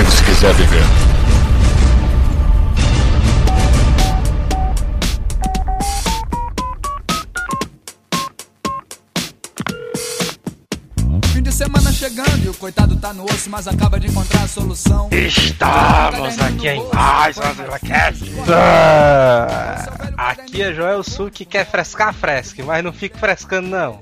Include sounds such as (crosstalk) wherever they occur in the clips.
morrer se quiser viver. Fim de semana chegando e o coitado tá no osso, mas acaba de encontrar a solução. Estamos aqui em mais uma ZilaCast. Aqui é Joel Sul que quer frescar, fresque, mas não fique frescando não.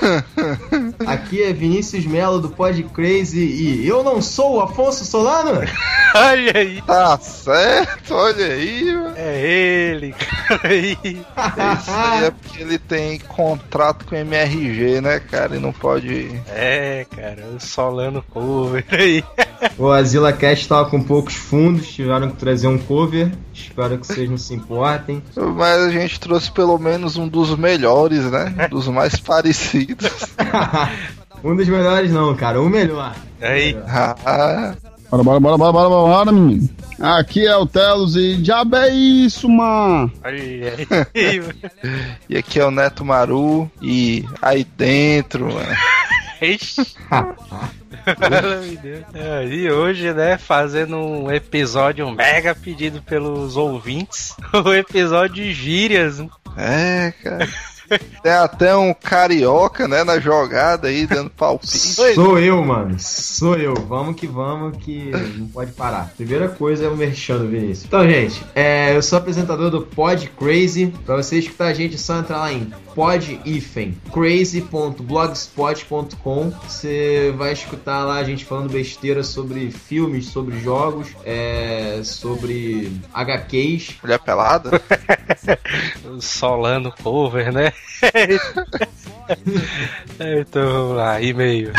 (laughs) Aqui é Vinícius Melo do Pod Crazy e eu não sou o Afonso Solano? (laughs) Olha aí, Tá certo, olha aí, mano. é ele, cara aí. Isso aí é porque ele tem contrato com o MRG, né, cara? E não pode. É, cara, o Solano cover aí. (laughs) o Azila Cast tava com poucos fundos, tiveram que trazer um cover. Espero que vocês não se importem. Mas a gente trouxe pelo menos um dos melhores, né? Dos mais parecidos. (laughs) um dos melhores não, cara, o melhor. Aí, Ah, Bora, bora, bora, bora, bora, bora, menino. Aqui é o Telos e diabo é isso, mano. (laughs) e aqui é o Neto Maru. E aí dentro, mano. (laughs) É, E hoje, né, fazendo um episódio mega pedido pelos ouvintes, o episódio de gírias. É, cara. Tem até um carioca, né, na jogada aí, dando palpite. Sou eu, mano. Sou eu. Vamos que vamos, que não pode parar. Primeira coisa é o merchan Vinícius. Então, gente, é, eu sou apresentador do Pod Crazy. Pra você escutar a gente, é só entrar lá em pod-crazy.blogspot.com. Você vai escutar lá a gente falando besteira sobre filmes, sobre jogos, é, sobre HQs. Mulher pelada? (laughs) O Solano cover, né? Então vamos lá, e-mail.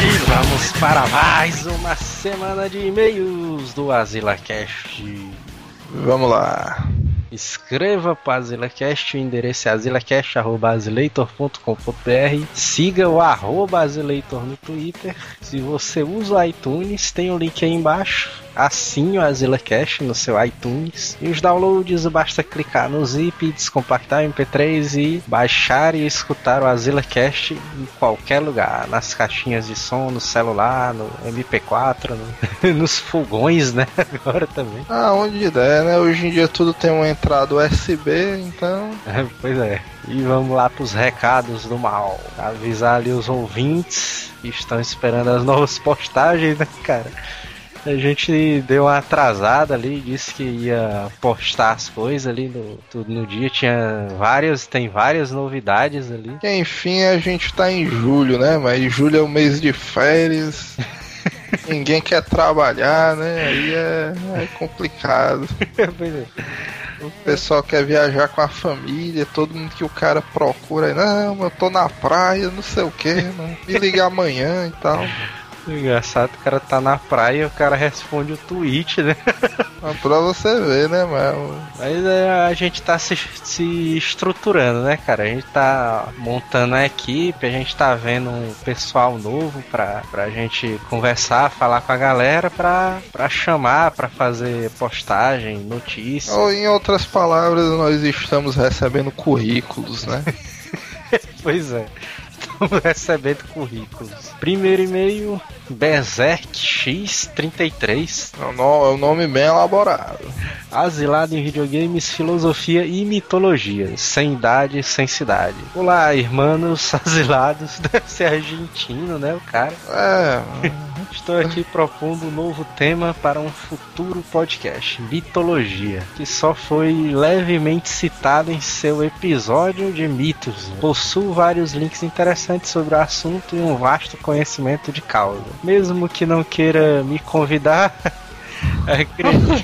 E vamos para mais uma semana de e-mails do AzilaCast. Vamos lá. Escreva para AzilaCast, o endereço é azilacast.azileitor.com.br. Siga o arroba Azileitor no Twitter. Se você usa o iTunes, tem o link aí embaixo. Assine o AzilaCast no seu iTunes. E os downloads, basta clicar no zip, descompactar o MP3 e baixar e escutar o AzilaCast em qualquer lugar. Nas caixinhas de som, no celular, no MP4, no- (laughs) nos fogões, né? (laughs) Agora também. Ah, onde der, né? Hoje em dia tudo tem uma entrada USB, então. (laughs) Pois é. E vamos lá pros recados do mal. Avisar ali os ouvintes que estão esperando as novas postagens, né, cara? A gente deu uma atrasada ali, disse que ia postar as coisas ali no, tudo no dia. Tinha várias, tem várias novidades ali. Que, enfim, a gente tá em julho, né? Mas julho é o mês de férias. (laughs) Ninguém quer trabalhar, né? Aí é, é complicado. Pois é. O pessoal quer viajar com a família, todo mundo que o cara procura não, eu tô na praia, não sei o que, me liga amanhã e tal. Engraçado, o cara tá na praia e o cara responde o tweet, né? Mas (laughs) pra você ver, né, mano? Mas é, a gente tá se, se estruturando, né, cara? A gente tá montando a equipe, a gente tá vendo um pessoal novo pra, pra gente conversar, falar com a galera, pra, pra chamar, pra fazer postagem, notícia. Ou em outras palavras, nós estamos recebendo currículos, né? (laughs) Pois é. Estamos recebendo currículos. Primeiro e-mail, Berserk X33. É um é nome bem elaborado. Asilado em videogames, filosofia e mitologia. Sem idade, sem cidade. Olá, irmãos asilados. (laughs) Deve ser argentino, né, o cara? É, Estou aqui propondo um novo tema para um futuro podcast: mitologia, que só foi levemente citado em seu episódio de mitos. Possuo vários links interessantes sobre o assunto e um vasto conhecimento de causa. Mesmo que não queira me convidar, (laughs) acredito.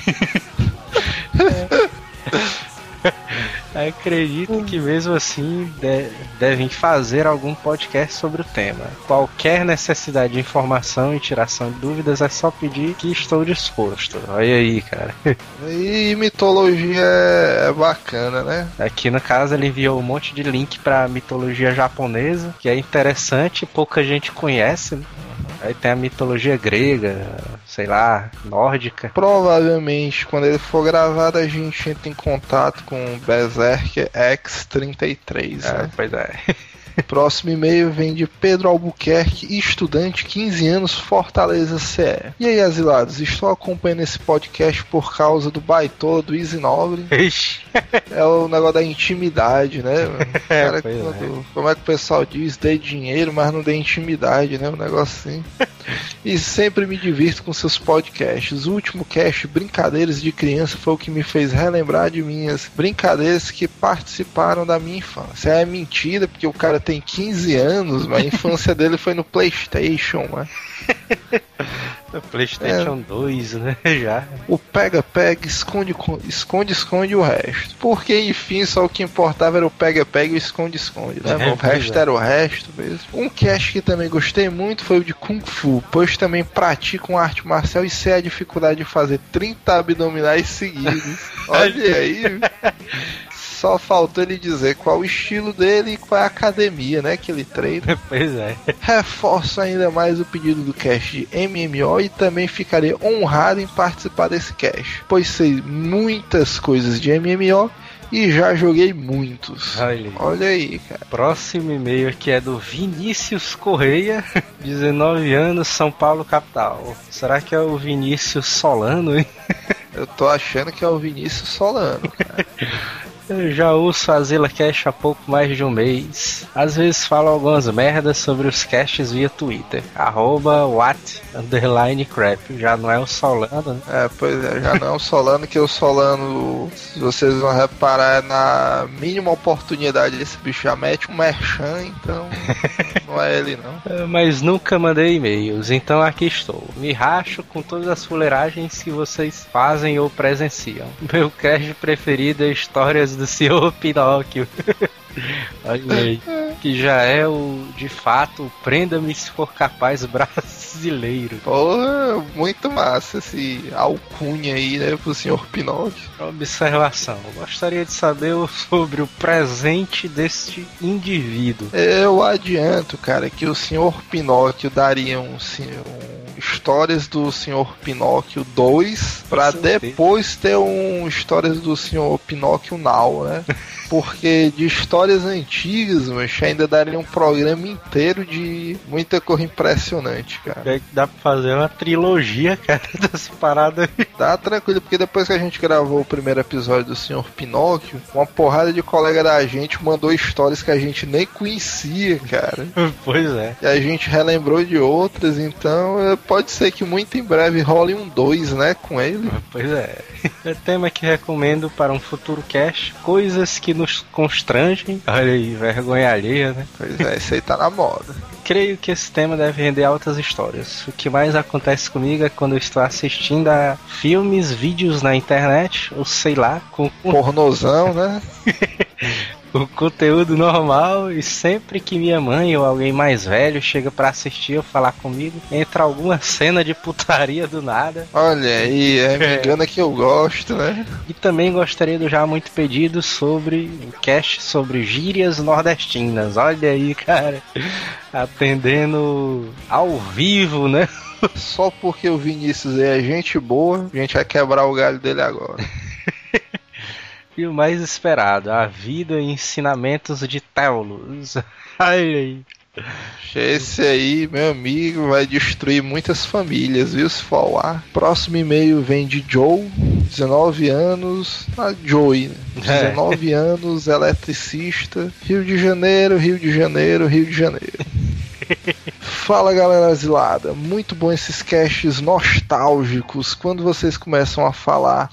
(laughs) (laughs) Acredito que mesmo assim de- devem fazer algum podcast sobre o tema. Qualquer necessidade de informação e tiração de dúvidas é só pedir que estou disposto. Olha aí, cara. (laughs) e mitologia é, é bacana, né? Aqui no caso ele enviou um monte de link pra mitologia japonesa, que é interessante, pouca gente conhece. né? Aí tem a mitologia grega, sei lá, nórdica. Provavelmente, quando ele for gravado, a gente entra em contato com o Berserk X33. É, Né? pois é. (laughs) Próximo e-mail vem de Pedro Albuquerque, estudante, 15 anos, Fortaleza CE. E aí, asilados, estou acompanhando esse podcast por causa do baitola do Easy Nobre. Ixi. É o negócio da intimidade, né? (laughs) O É, cara, pois é. quando- como é que o pessoal diz? Dê dinheiro, mas não dê intimidade, né? Um negócio assim. E sempre me divirto com seus podcasts. O último cast, Brincadeiras de Criança, foi o que me fez relembrar de minhas brincadeiras que participaram da minha infância. É mentira, porque o cara tem 15 anos, mas a infância (laughs) dele foi no PlayStation, né? (laughs) PlayStation 2, né? (laughs) Já. O pega-pega, esconde, esconde, esconde o resto. Porque, enfim, só o que importava era o pega-pega e o esconde-esconde, né? É, o resto é. era o resto mesmo. Um cast que também gostei muito foi o de Kung Fu, pois também pratico uma arte marcial e sei a dificuldade de fazer 30 abdominais seguidos. (laughs) Olha aí. Só faltou ele dizer qual o estilo dele e qual é a academia, né, que ele treina. (laughs) Pois é. Reforço ainda mais o pedido do cast de MMO e também ficaria honrado em participar desse cast, pois sei muitas coisas de MMO e já joguei muitos. Olha aí. Olha aí, cara. Próximo e-mail aqui é do Vinícius Correia, (laughs) 19 anos, São Paulo, capital. Será que é o Vinícius Solano, hein? Eu tô achando que é o Vinícius Solano. cara. (laughs) Eu já ouço a Zilla Cash há pouco mais de um mês. Às vezes falo algumas merdas sobre os casts via Twitter. Arroba what underline crap. Já não é o Solano, né? É, pois é, já não é o Solano, que o Solano, se vocês vão reparar, é na mínima oportunidade esse bicho já mete um merchan, então (laughs) não é ele não. É, Mas nunca mandei e-mails, então aqui estou. Me racho com todas as fuleiragens que vocês fazem ou presenciam. Meu cast preferido é Histórias do Senhor Pinóquio. (laughs) Olha aí. Que já é o, de fato, Prenda-me se for capaz brasileiro. Porra, muito massa esse alcunha aí, né, pro senhor Pinóquio. Observação. Gostaria de saber sobre o presente deste indivíduo. Eu adianto, cara, que o senhor Pinóquio daria um, um histórias do senhor Pinóquio 2 pra Com certeza. depois ter um histórias do senhor Pinóquio Now, né? (laughs) Porque de histórias antigas, mas ainda daria um programa inteiro de muita coisa impressionante, cara. Dá pra fazer uma trilogia, cara, (laughs) dessa parada aí. Tá tranquilo, porque depois que a gente gravou o primeiro episódio do Senhor Pinóquio, uma porrada de colega da gente mandou histórias que a gente nem conhecia, cara. (laughs) Pois é. E a gente relembrou de outras, então eh, pode ser que muito em breve role um 2, né, com ele. Pois é. (laughs) É tema que recomendo para um futuro cast. Coisas que nos constrangem. Olha aí, vergonha alheia, né? Pois é, esse aí tá na moda. Creio que esse tema deve render altas histórias. O que mais acontece comigo é quando eu estou assistindo a filmes, vídeos na internet, ou sei lá, com Pornozão, né? (laughs) o conteúdo normal e sempre que minha mãe ou alguém mais velho chega pra assistir ou falar comigo, entra alguma (laughs) cena de putaria do nada. Olha aí, é, me engana que eu gosto, né? E também gostaria do já muito pedido sobre um cast sobre gírias nordestinas. Olha aí, cara, atendendo ao vivo, né? Só porque o Vinícius é gente boa, a gente vai quebrar o galho dele agora. (laughs) E o mais esperado, a vida e ensinamentos de Teulus. Olha aí. Esse aí, meu amigo, vai destruir muitas famílias, viu? Se for ao ar. Próximo e-mail vem de Joe, 19 anos. A Joey, né? 19 (laughs) anos, eletricista. Rio de Janeiro, Rio de Janeiro, Rio de Janeiro. (laughs) Fala galera asilada, muito bom esses casts nostálgicos. Quando vocês começam a falar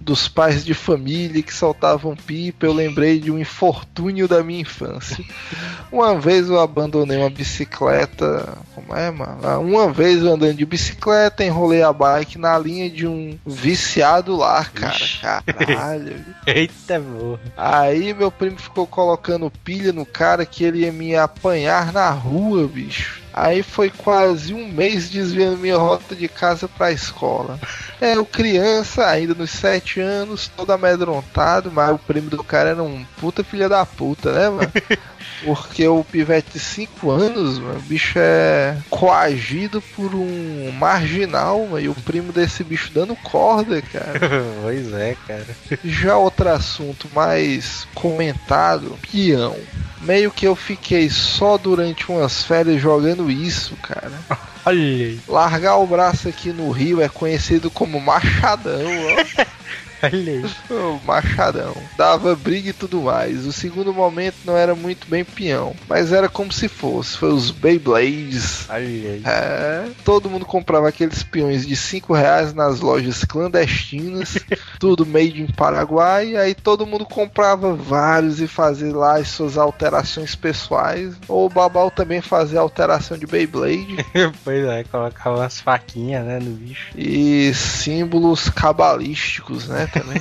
dos pais de família que soltavam pipa, eu lembrei de um infortúnio da minha infância. (laughs) Uma vez eu abandonei uma bicicleta. Como é, mano? Ah, Uma vez eu andando de bicicleta, enrolei a bike na linha de um viciado lá, cara. Ixi. Caralho. (laughs) Eita, porra. Aí meu primo ficou colocando pilha no cara que ele ia me apanhar na rua, bicho. Aí foi quase um mês desviando minha rota de casa pra escola. É, eu criança, ainda nos sete anos, todo amedrontado, mas o primo do cara era um puta filha da puta, né, mano? (laughs) Porque o pivete de 5 anos, mano, o bicho é coagido por um marginal, mano, e o primo desse bicho dando corda, cara. (laughs) pois é, cara. Já outro assunto mais comentado, peão. Meio que eu fiquei só durante umas férias jogando isso, cara. (laughs) Olha aí. Largar o braço aqui no Rio é conhecido como machadão, ó. (laughs) Olha aí. (laughs) O machadão. Dava briga e tudo mais. O segundo momento não era muito bem peão, mas era como se fosse. Foi os Beyblades. Olha. É, todo mundo comprava aqueles peões de 5 reais nas lojas clandestinas, (laughs) tudo made in Paraguai, aí todo mundo comprava vários e fazia lá as suas alterações pessoais, ou o Babal também fazia alteração de Beyblade (laughs) pois é, colocava umas faquinhas, né, no bicho. e símbolos cabalísticos, né, também.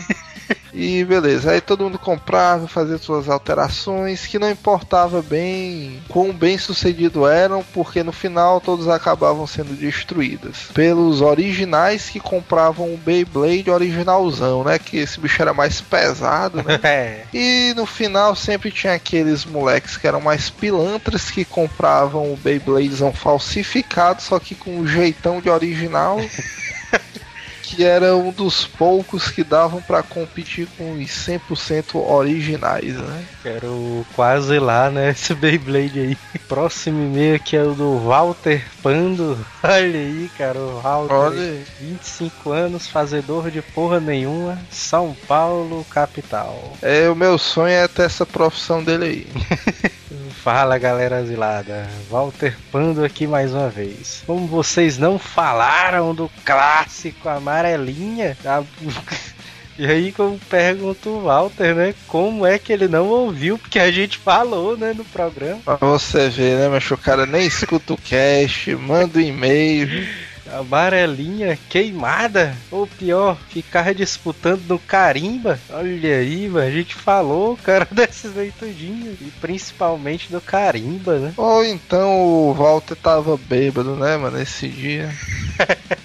E beleza, aí todo mundo comprava, fazia suas alterações, que não importava bem quão bem sucedido eram, porque no final todos acabavam sendo destruídas. Pelos originais que compravam o Beyblade originalzão, né? Que esse bicho era mais pesado, né? (laughs) É. E no final sempre tinha aqueles moleques que eram mais pilantras que compravam o Beybladezão falsificado, só que com um jeitão de original. (laughs) que era um dos poucos que davam pra competir com os 100% originais, né? Quero quase lá, né? (laughs) Esse Beyblade aí. Próximo e-mail que é o do Walter Pando. (laughs) Olha aí, cara, o Walter. Olha aí. 25 anos, fazedor de porra nenhuma, São Paulo, capital. É, o meu sonho é ter essa profissão dele aí. (laughs) Fala galera asilada, Walter Pando aqui mais uma vez. Como vocês não falaram do clássico amarelinha, a- (laughs) e aí eu pergunto o Walter, né, como é que ele não ouviu, porque a gente falou, né, no programa. Pra você ver, né, mas o cara nem escuta o cast, manda um e-mail. Amarelinha queimada, ou pior, ficar disputando no carimba. Olha aí, mano, a gente falou, cara, (laughs) desses aí tudinho, e principalmente do carimba, né? Ou então o Walter tava bêbado, né, mano, esse dia. (laughs)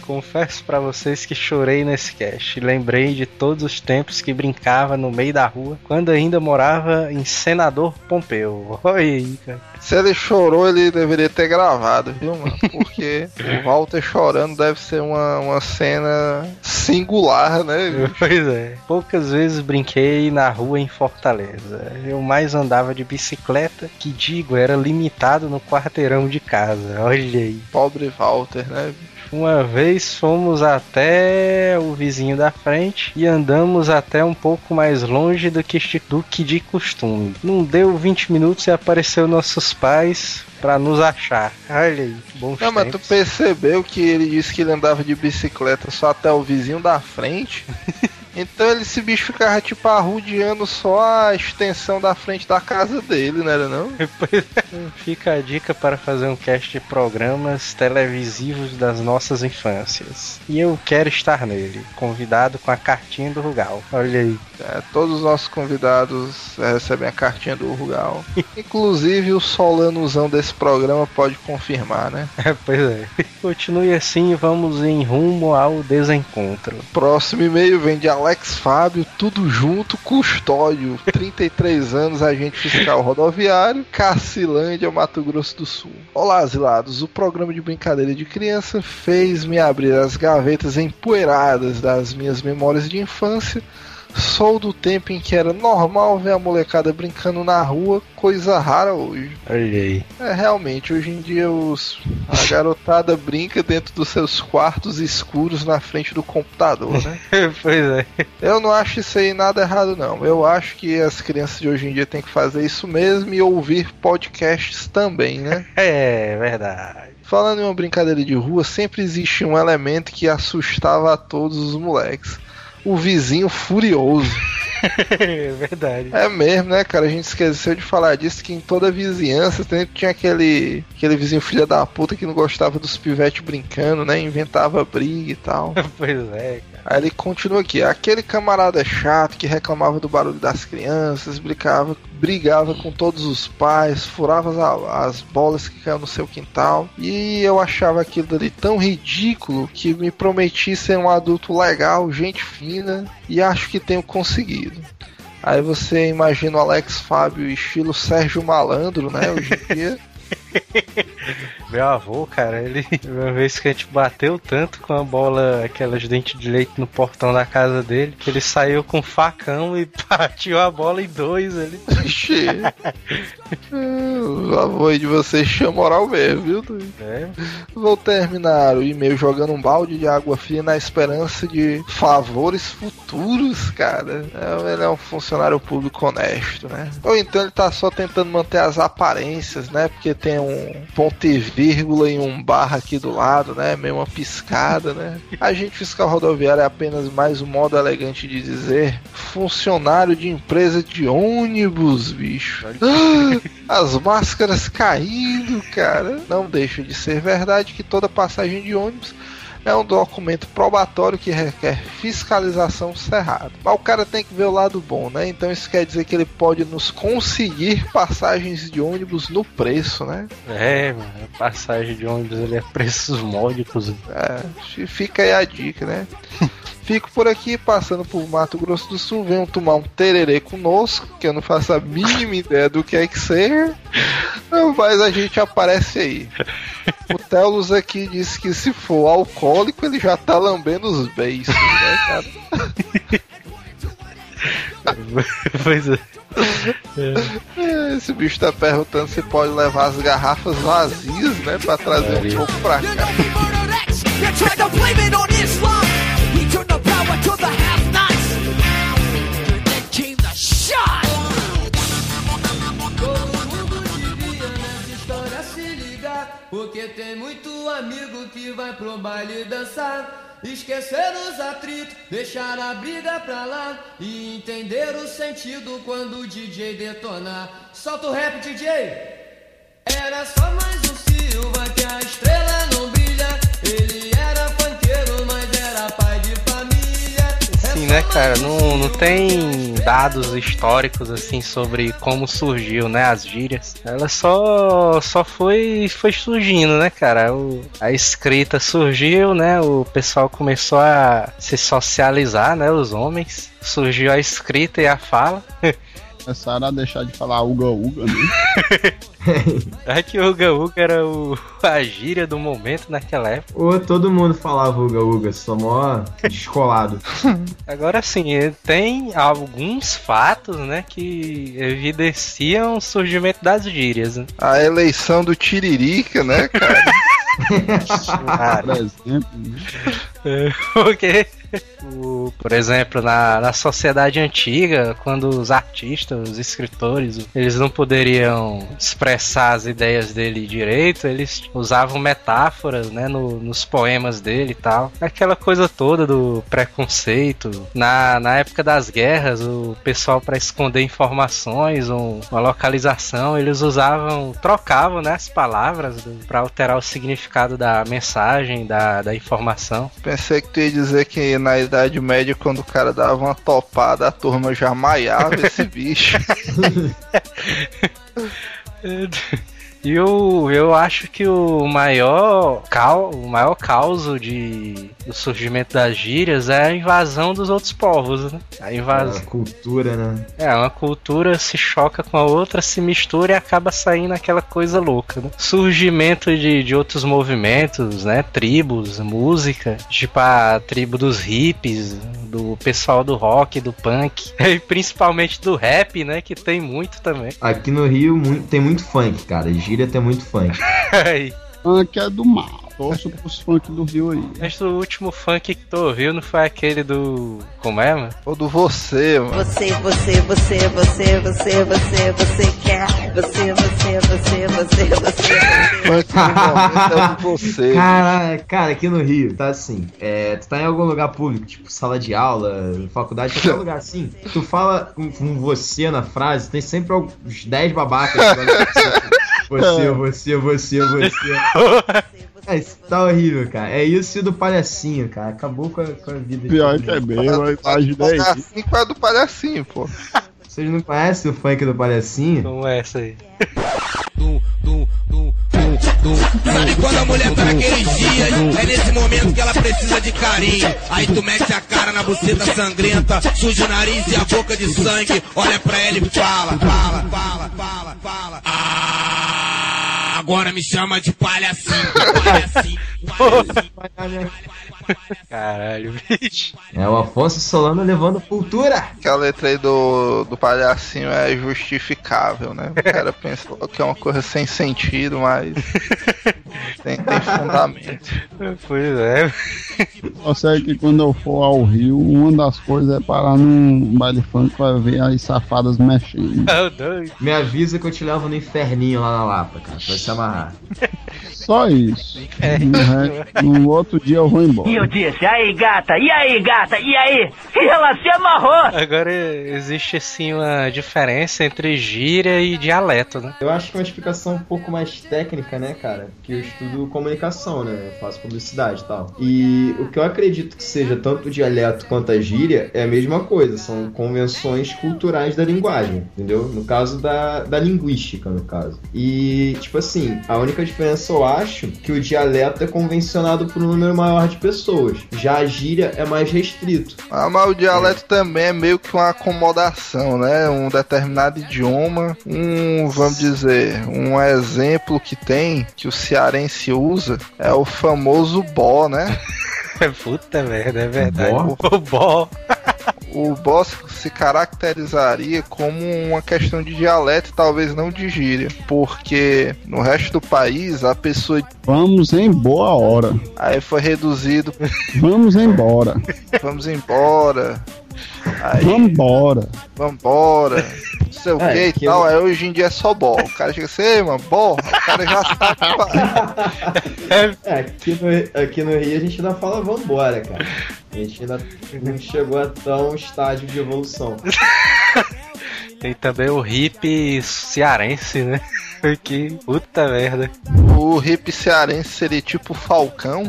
Confesso pra vocês que chorei nesse cast. Lembrei de todos os tempos que brincava no meio da rua, quando ainda morava em Senador Pompeu. (laughs) Olha aí, cara. Se ele chorou, ele deveria ter gravado, viu, mano? Porque o Walter chorando deve ser uma, uma cena singular, né? bicho? Pois é. Poucas vezes brinquei na rua em Fortaleza. Eu mais andava de bicicleta, que digo, era limitado no quarteirão de casa. Olha aí. Pobre Walter, né? Uma vez fomos até o vizinho da frente e andamos até um pouco mais longe do que, do que de costume. Não deu 20 minutos e apareceu nossos pais pra nos achar. Olha aí, bons Não, mas tu tempos. percebeu que ele disse que ele andava de bicicleta só até o vizinho da frente? (laughs) Então ele, esse bicho ficava tipo arrudeando só a extensão da frente da casa dele, não era não? (laughs) Pois é. Fica a dica para fazer um cast de programas televisivos das nossas infâncias. E eu quero estar nele, convidado com a cartinha do Rugal. Olha aí. É, todos os nossos convidados é, recebem a cartinha do Rugal. (laughs) Inclusive o Solanozão desse programa pode confirmar, né? (laughs) É, pois é. Continue assim e vamos em rumo ao desencontro. Próximo e-mail vem de Alex Fábio, tudo junto, custódio, (laughs) 33 anos, agente fiscal rodoviário, Cacilândia, Mato Grosso do Sul. Olá, asilados, o programa de brincadeira de criança fez-me abrir as gavetas empoeiradas das minhas memórias de infância. Sou do tempo em que era normal ver a molecada brincando na rua, coisa rara hoje. Olha aí. É, realmente, hoje em dia os, a (laughs) garotada brinca dentro dos seus quartos escuros na frente do computador, né? (laughs) pois é. Eu não acho isso aí nada errado, não. Eu acho que as crianças de hoje em dia têm que fazer isso mesmo e ouvir podcasts também, né? (laughs) É verdade. Falando em uma brincadeira de rua, sempre existe um elemento que assustava a todos os moleques. O vizinho furioso. (laughs) É verdade. É mesmo, né, cara? A gente esqueceu de falar disso, que em toda vizinhança sempre tinha aquele, aquele vizinho filha da puta que não gostava dos pivetes brincando, né? Inventava briga e tal. (laughs) Pois é, cara. Aí ele continua aqui. Aquele camarada chato que reclamava do barulho das crianças, brincava, brigava com todos os pais, furava as, as bolas que caíam no seu quintal. E eu achava aquilo ali tão ridículo que me prometi ser um adulto legal, gente fina, e acho que tenho conseguido. Aí você imagina o Alex Fábio estilo Sérgio Malandro, né? Hoje em dia. (laughs) Meu avô, cara, ele. (laughs) Uma vez que a gente bateu tanto com a bola, aquelas dentes de leite no portão da casa dele, que ele saiu com um facão e (laughs) partiu a bola em dois ali. Ixi. o avô aí de vocês tinha moral mesmo, viu? É, Vou terminar o e-mail jogando um balde de água fria na esperança de favores futuros, cara. É, Ele é um funcionário público honesto, né? Ou então ele tá só tentando manter as aparências, né? Porque tem um ponto e vírgula e um barra aqui do lado, né? Meio uma piscada, né? Agente fiscal rodoviário é apenas mais um modo elegante de dizer funcionário de empresa de ônibus, bicho. Ah, As máscaras caindo, cara. Não deixa de ser verdade que toda passagem de ônibus é um documento probatório que requer fiscalização cerrada. Mas o cara tem que ver o lado bom, né? Então isso quer dizer que ele pode nos conseguir passagens de ônibus no preço, né? é, mano, passagem de ônibus ele é preços módicos. É, fica aí a dica, né? (laughs) Fico por aqui, passando por Mato Grosso do Sul, venham tomar um tererê conosco, que eu não faço a mínima ideia do que é que seja, mas a gente aparece aí. O Telos aqui disse que se for alcoólico, ele já tá lambendo os beijos, né, cara? (laughs) pois é. É, Esse bicho tá perguntando se pode levar as garrafas vazias, né, pra trazer um pouco pra cá. Porque tem muito amigo que vai pro baile dançar. Esquecer os atritos, deixar a briga pra lá. E entender o sentido quando o DJ detonar. Solta o rap, DJ! Era só mais um Silva que a estrela não brilha. Ele era família. Sim, só né, cara? Não, não tem dados históricos assim sobre como surgiu, né, as gírias. Ela só só foi foi surgindo, né, cara? O- a escrita surgiu, né? O pessoal começou a se socializar, né, os homens. Surgiu a escrita e a fala. (laughs) Começaram a deixar de falar uga uga, né? (laughs) É que o Uga Uga era o, (laughs) a gíria do momento naquela época. Ô, todo mundo falava Uga Uga, só mó descolado. (laughs) Agora sim, eh, tem alguns fatos, né, que evidenciam o surgimento das gírias. Né? A eleição do Tiririca, né, cara? Cara, Por exemplo. né? É, Porque, o- por exemplo, na, na sociedade antiga, quando os artistas, os escritores, eles não poderiam expressar as ideias dele direito, eles usavam metáforas, né, no- nos poemas dele e tal. Aquela coisa toda do preconceito. Na, na época das guerras, o pessoal, para esconder informações, um- uma localização, eles usavam, trocavam, né, as palavras para alterar o significado da mensagem, da, da informação. Pensei que tu ia dizer que na Idade Média, quando o cara dava uma topada, a turma já maiava esse (laughs) bicho. (laughs) (laughs) E eu, eu acho que o maior, o maior causo de, do surgimento das gírias é a invasão dos outros povos, né? A invasão. cultura, né? É, uma cultura se choca com a outra, se mistura e acaba saindo aquela coisa louca, né? Surgimento de, de outros movimentos, né? Tribos, música, tipo a tribo dos hippies, do pessoal do rock, do punk, (laughs) e principalmente do rap, né? Que tem muito também. Aqui no Rio tem muito funk, cara. Gíria tem muito funk. Funk é do mal. Torço pros funk do Rio aí. Mas o último funk que tu ouviu não foi aquele do. Como é, mano? Ou do você, mano. Você, você, você, você, você, você, você quer. Você, você, você, você, você, você. Funk é o do você. Cara, cara, aqui no Rio, tá assim. É, tu tá em algum lugar público, tipo sala de aula, faculdade, qualquer lugar assim. Tu fala com, com você na frase, tem sempre uns 10 babacas. (laughs) Você, você, você, você. É, isso tá horrível, cara. É isso e do palhacinho, cara. Acabou com a, com a vida Pior que é mesmo, a imagem daí. palhacinho com a do palhacinho, pô. Vocês não conhecem o funk do Palhacinho? Como é essa aí? Sabe quando a mulher tá naqueles dias? É nesse momento que ela precisa de carinho. Aí tu mete a cara na buceta sangrenta, suja o nariz e a boca de sangue. Olha pra ela e fala, fala, fala, fala, fala. Ah, agora me chama de palhacinho, palhacinho, (laughs) palhacinho. Caralho, bicho. É o Afonso Solano levando cultura. Que a letra aí do, do palhacinho é justificável, né? O cara pensou que é uma coisa sem sentido, mas (laughs) tem, tem fundamento. Pois é. Só sei que quando eu for ao Rio, uma das coisas é parar num baile funk pra ver as safadas mexendo. Me avisa que eu te levo no inferninho lá na Lapa, cara. Vai se amarrar. (laughs) Só isso. É. No, outro dia eu vou embora. E eu disse, aí gata, e aí gata, e aí? E ela se amarrou. Agora existe assim uma diferença entre gíria e dialeto, né? Eu acho que é uma explicação um pouco mais técnica, né, cara? Que eu estudo comunicação, né? Eu faço publicidade e tal. E o que eu acredito que seja tanto o dialeto quanto a gíria é a mesma coisa. São convenções culturais da linguagem, entendeu? No caso da, da linguística, no caso. E, tipo assim, a única diferença eu acho que o dialeto é convencionado por um número maior de pessoas. Já a gíria é mais restrito. Ah, mas o dialeto também é meio que uma acomodação, né? Um determinado idioma, um, vamos dizer, um exemplo que tem, que o cearense usa, é o famoso bó, né? (laughs) Puta merda, é verdade. Bó? O bó. O bó se caracterizaria como uma questão de dialeto, talvez não de gíria, porque no resto do país a pessoa Vamos em boa hora. aí foi reduzido, Vamos embora. vamos embora, aí Vambora. vambora, não sei o É, que e tal. eu- Aí hoje em dia é só bó. O cara chega assim, ei, mano, bó, o cara já sabe. (laughs) É, aqui no, aqui no Rio a gente ainda fala vambora, cara. A gente ainda não chegou a tão estágio de evolução. (laughs) Tem também o hip cearense, né? (laughs) Que puta merda. O hip cearense seria tipo Falcão.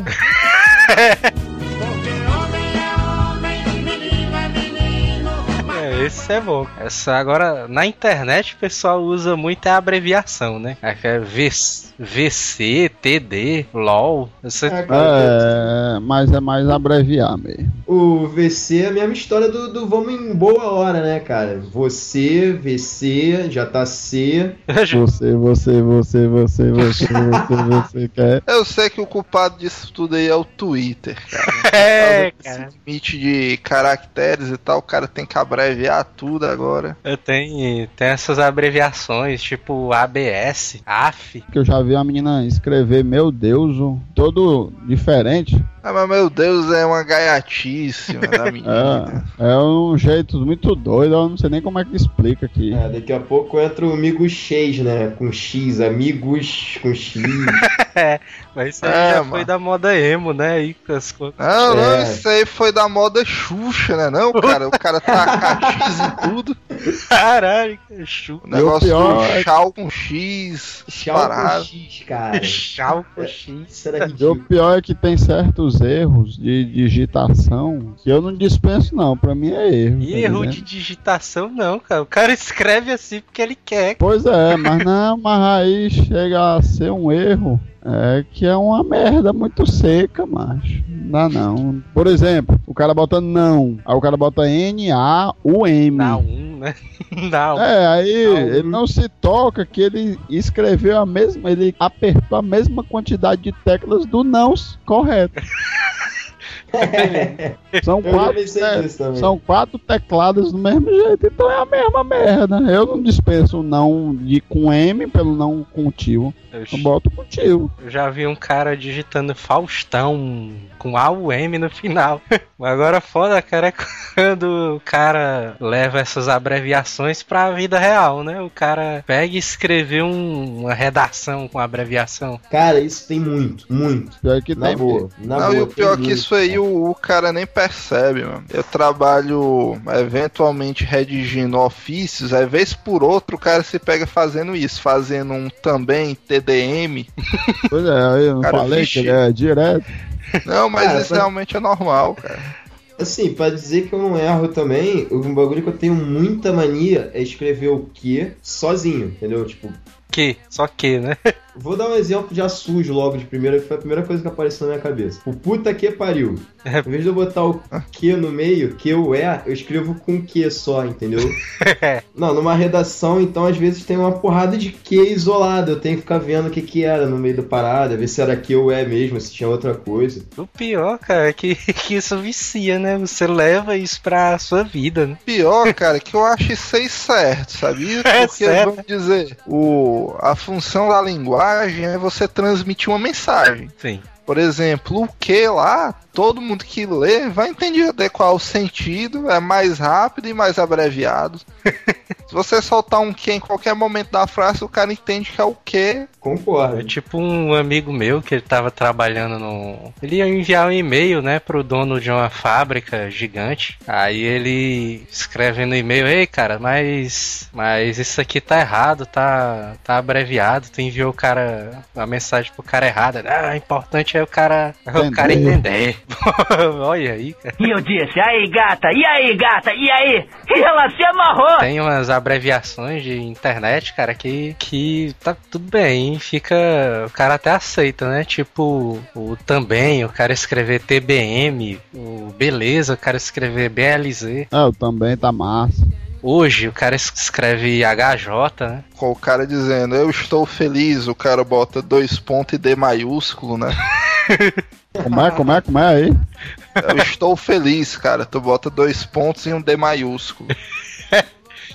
Esse é bom. Essa agora na internet o pessoal usa muito a abreviação, né? Aqui é VC, TD, LOL. Você... É, mas é mais abreviar mesmo. O VC é a mesma história do, do vamos em boa hora, né, cara? Você, VC, já tá C. (laughs) Você, você, você, você, você, (laughs) você, você quer. Eu sei que o culpado disso tudo aí é o Twitter, cara. (laughs) É, cara. desse limite de caracteres e tal, o cara tem que abreviar tudo agora. Eu tenho, tem essas abreviações, tipo ABS, AF. Que eu já vi a menina escrever, meu Deus, o- todo diferente. Ah, mas meu Deus, é uma gaiatíssima da (laughs) menina. É, é um jeito muito doido, eu não sei nem como é que explica aqui. É, daqui a pouco entra o Amigo X, né? Com X, amigos com X. (laughs) Mas isso aí É, já mano. foi da moda emo, né? Aí as coisas. Não, não, É. isso aí foi da moda Xuxa, né? Não, cara, o cara taca X em tudo. Caralho, que chu. O negócio pior do é- chau com X, Tchau com. X, cara. Chau com X. Isso era E o pior é que tem certos erros de digitação que eu não dispenso, não. Pra mim é erro. tá E erro entendendo? de digitação não, cara. O cara (laughs) escreve assim porque ele quer. Pois é, mas não, mas aí chega a ser um erro. É que é uma merda muito seca, macho. Não dá não. Por exemplo, o cara bota não, aí o cara bota N-A-U-M. Dá um, né? (laughs) Dá um. É, aí Não. ele não se toca que ele escreveu a mesma, ele apertou a mesma quantidade de teclas do não correto. (laughs) (laughs) São quatro, te- são quatro teclados do mesmo jeito, então é a mesma merda. Eu não dispenso o não de com M pelo não com tio. Eu, Eu boto com tio. eu já vi um cara digitando Faustão com A U M no final. (laughs) Agora foda, cara, é quando o cara leva essas abreviações pra vida real, né? O cara pega e escreveu um- uma redação com abreviação. Cara, isso tem muito, muito. Pior que Na tem boa. Na Não, boa, e o pior que muito, isso aí. O, o cara nem percebe, mano. Eu trabalho eventualmente redigindo ofícios, aí vez por outro o cara se pega fazendo isso, fazendo um também TDM. Pois é, aí eu não Cara, falei vixe. que ele é direto. Não, mas Cara, isso foi- realmente é normal, cara. Assim, pra dizer que eu não erro também, um bagulho que eu tenho muita mania é escrever o que sozinho, entendeu? Tipo, Que? Só que, né? (laughs) vou dar um exemplo já sujo logo de primeira, que foi a primeira coisa que apareceu na minha cabeça. O puta que pariu. Em vez de eu botar o que no meio, que eu é, eu escrevo com que só, entendeu? (laughs) Não, numa redação, então, às vezes tem uma porrada de que isolado. Eu tenho que ficar vendo o que que era no meio da parada, ver se era que ou é mesmo, se tinha outra coisa. O pior, cara, é que, (laughs) que isso vicia, né? Você leva isso pra sua vida, né? Pior, cara, que eu acho isso aí certo, sabia? É Porque, certo. vamos dizer, o, a função da linguagem é você transmitir uma mensagem. Sim. Por exemplo, o que lá, todo mundo que lê vai entender adequar o sentido, é mais rápido e mais abreviado. (laughs) Se você soltar um que em qualquer momento da frase, o cara entende que é o que. É Concordo. tipo um amigo meu que ele tava trabalhando no. Ele ia enviar um e-mail, né, pro dono de uma fábrica gigante. Aí ele escreve no e-mail, ei cara, mas. Mas isso aqui tá errado, tá. tá abreviado, tu enviou o cara. a mensagem pro cara errada. Ah, o importante é o cara. é o cara entender. (laughs) Olha aí, cara. E eu disse, aí gata, e aí gata, e aí? E ela se amarrou. Tem umas abreviações de internet, cara, que, que tá tudo bem, fica. O cara até aceita, né? Tipo, o também, o cara escrever TBM, o beleza, o cara escrever BLZ. É, eu também tá massa. Hoje o cara es- escreve HJ, né? Com o cara dizendo, eu estou feliz, o cara bota dois pontos e D maiúsculo, né? (laughs) Como é, como é, como é aí? Eu estou feliz, cara. Tu bota dois pontos e um D maiúsculo.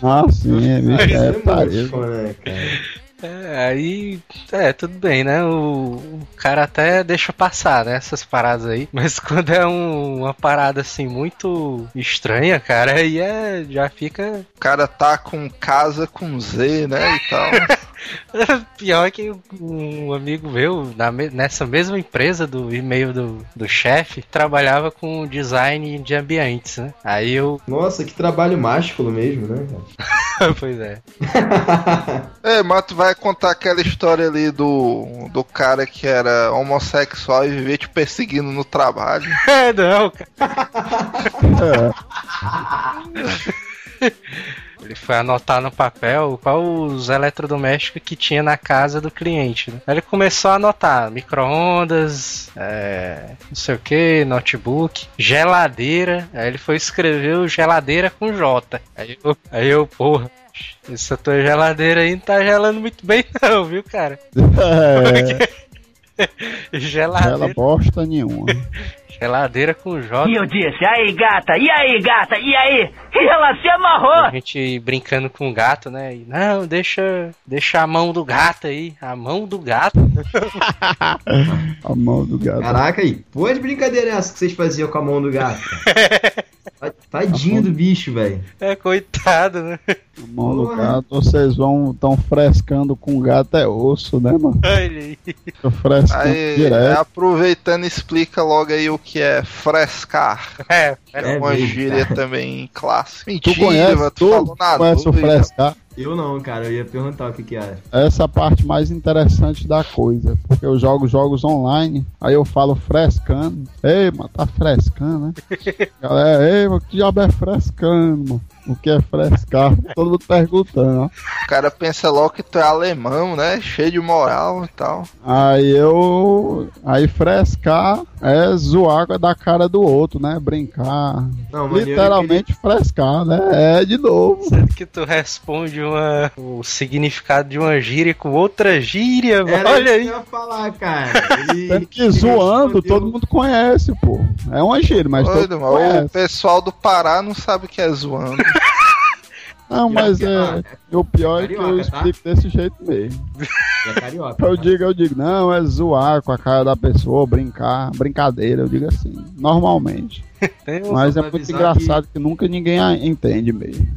Ah, sim, é, é muito parede. fã, né, cara? É, aí, é, tudo bem, né? O, o cara até deixa passar, né? Essas paradas aí. (laughs) Mas quando é um- uma parada assim muito estranha, cara, aí é, já fica O cara tá com casa com Z, né? E tal. (laughs) (laughs) Pior que um amigo meu, nessa mesma empresa do e-mail do, do chefe, trabalhava com design de ambientes, né? Aí eu. (laughs) Nossa, que trabalho másculo mesmo, né, cara? (laughs) pois é. É, mas tu vai contar aquela história ali do, do cara que era homossexual e vivia te perseguindo no trabalho. É, não, cara. É. Foi anotar no papel qual os eletrodomésticos que tinha na casa do cliente. Né? Aí ele começou a anotar micro-ondas, é, não sei o que, notebook, geladeira. Aí ele foi escrever o geladeira com J. Aí eu, aí eu porra, essa tua geladeira aí não tá gelando muito bem, (laughs) não, viu, cara? É, (laughs) (laughs) Geladeira, ela bosta nenhuma. Geladeira com J. E eu disse, aí gata, e aí gata, e aí? E ela se amarrou. A gente brincando com o gato, né? E, não, deixa, deixa a mão do gato aí. A mão do gato. (laughs) A mão do gato. Caraca aí, pô de brincadeira é essa que vocês faziam com a mão do gato? (laughs) cara? Tadinho do bicho, velho. É, coitado, né? A mão do Porra. gato, vocês vão tão frescando com gato é osso, né, mano? Olha aí. Tô frescando Aí, direto. aproveitando, explica logo aí o que é frescar. É, É, É uma gíria cara. também clássica. Tu Mentira, conhece, mas tu falou na conhece o frescar? Eu não, cara, eu ia perguntar o que que era. Essa é a parte mais interessante da coisa. Porque eu jogo jogos online, aí eu falo frescando. Ei, mano, tá frescando, né? (laughs) Galera, ei, mano, que diabo é frescando, mano? O que é frescar? Todo mundo perguntando, ó. O cara pensa logo que tu é alemão, né? Cheio de moral e tal. Aí eu. Aí frescar é zoar da cara do outro, né? Brincar. Não, Literalmente frescar, né? É de novo. Sendo que tu responde uma, o significado de uma gíria com outra gíria, Era olha isso que aí. eu ia falar, cara. (laughs) Ele, Tanto que ele zoando, respondeu- todo mundo conhece, pô. É uma gíria, mas todo mundo. O pessoal do Pará não sabe o que é zoando. Não, mas é. O pior é que eu tá? explico desse jeito mesmo. (laughs) É carioca. Eu tá? digo, eu digo, não, é zoar com a cara da pessoa, brincar, brincadeira, eu digo assim, normalmente. (laughs) Mas é muito engraçado que... nunca ninguém entende mesmo.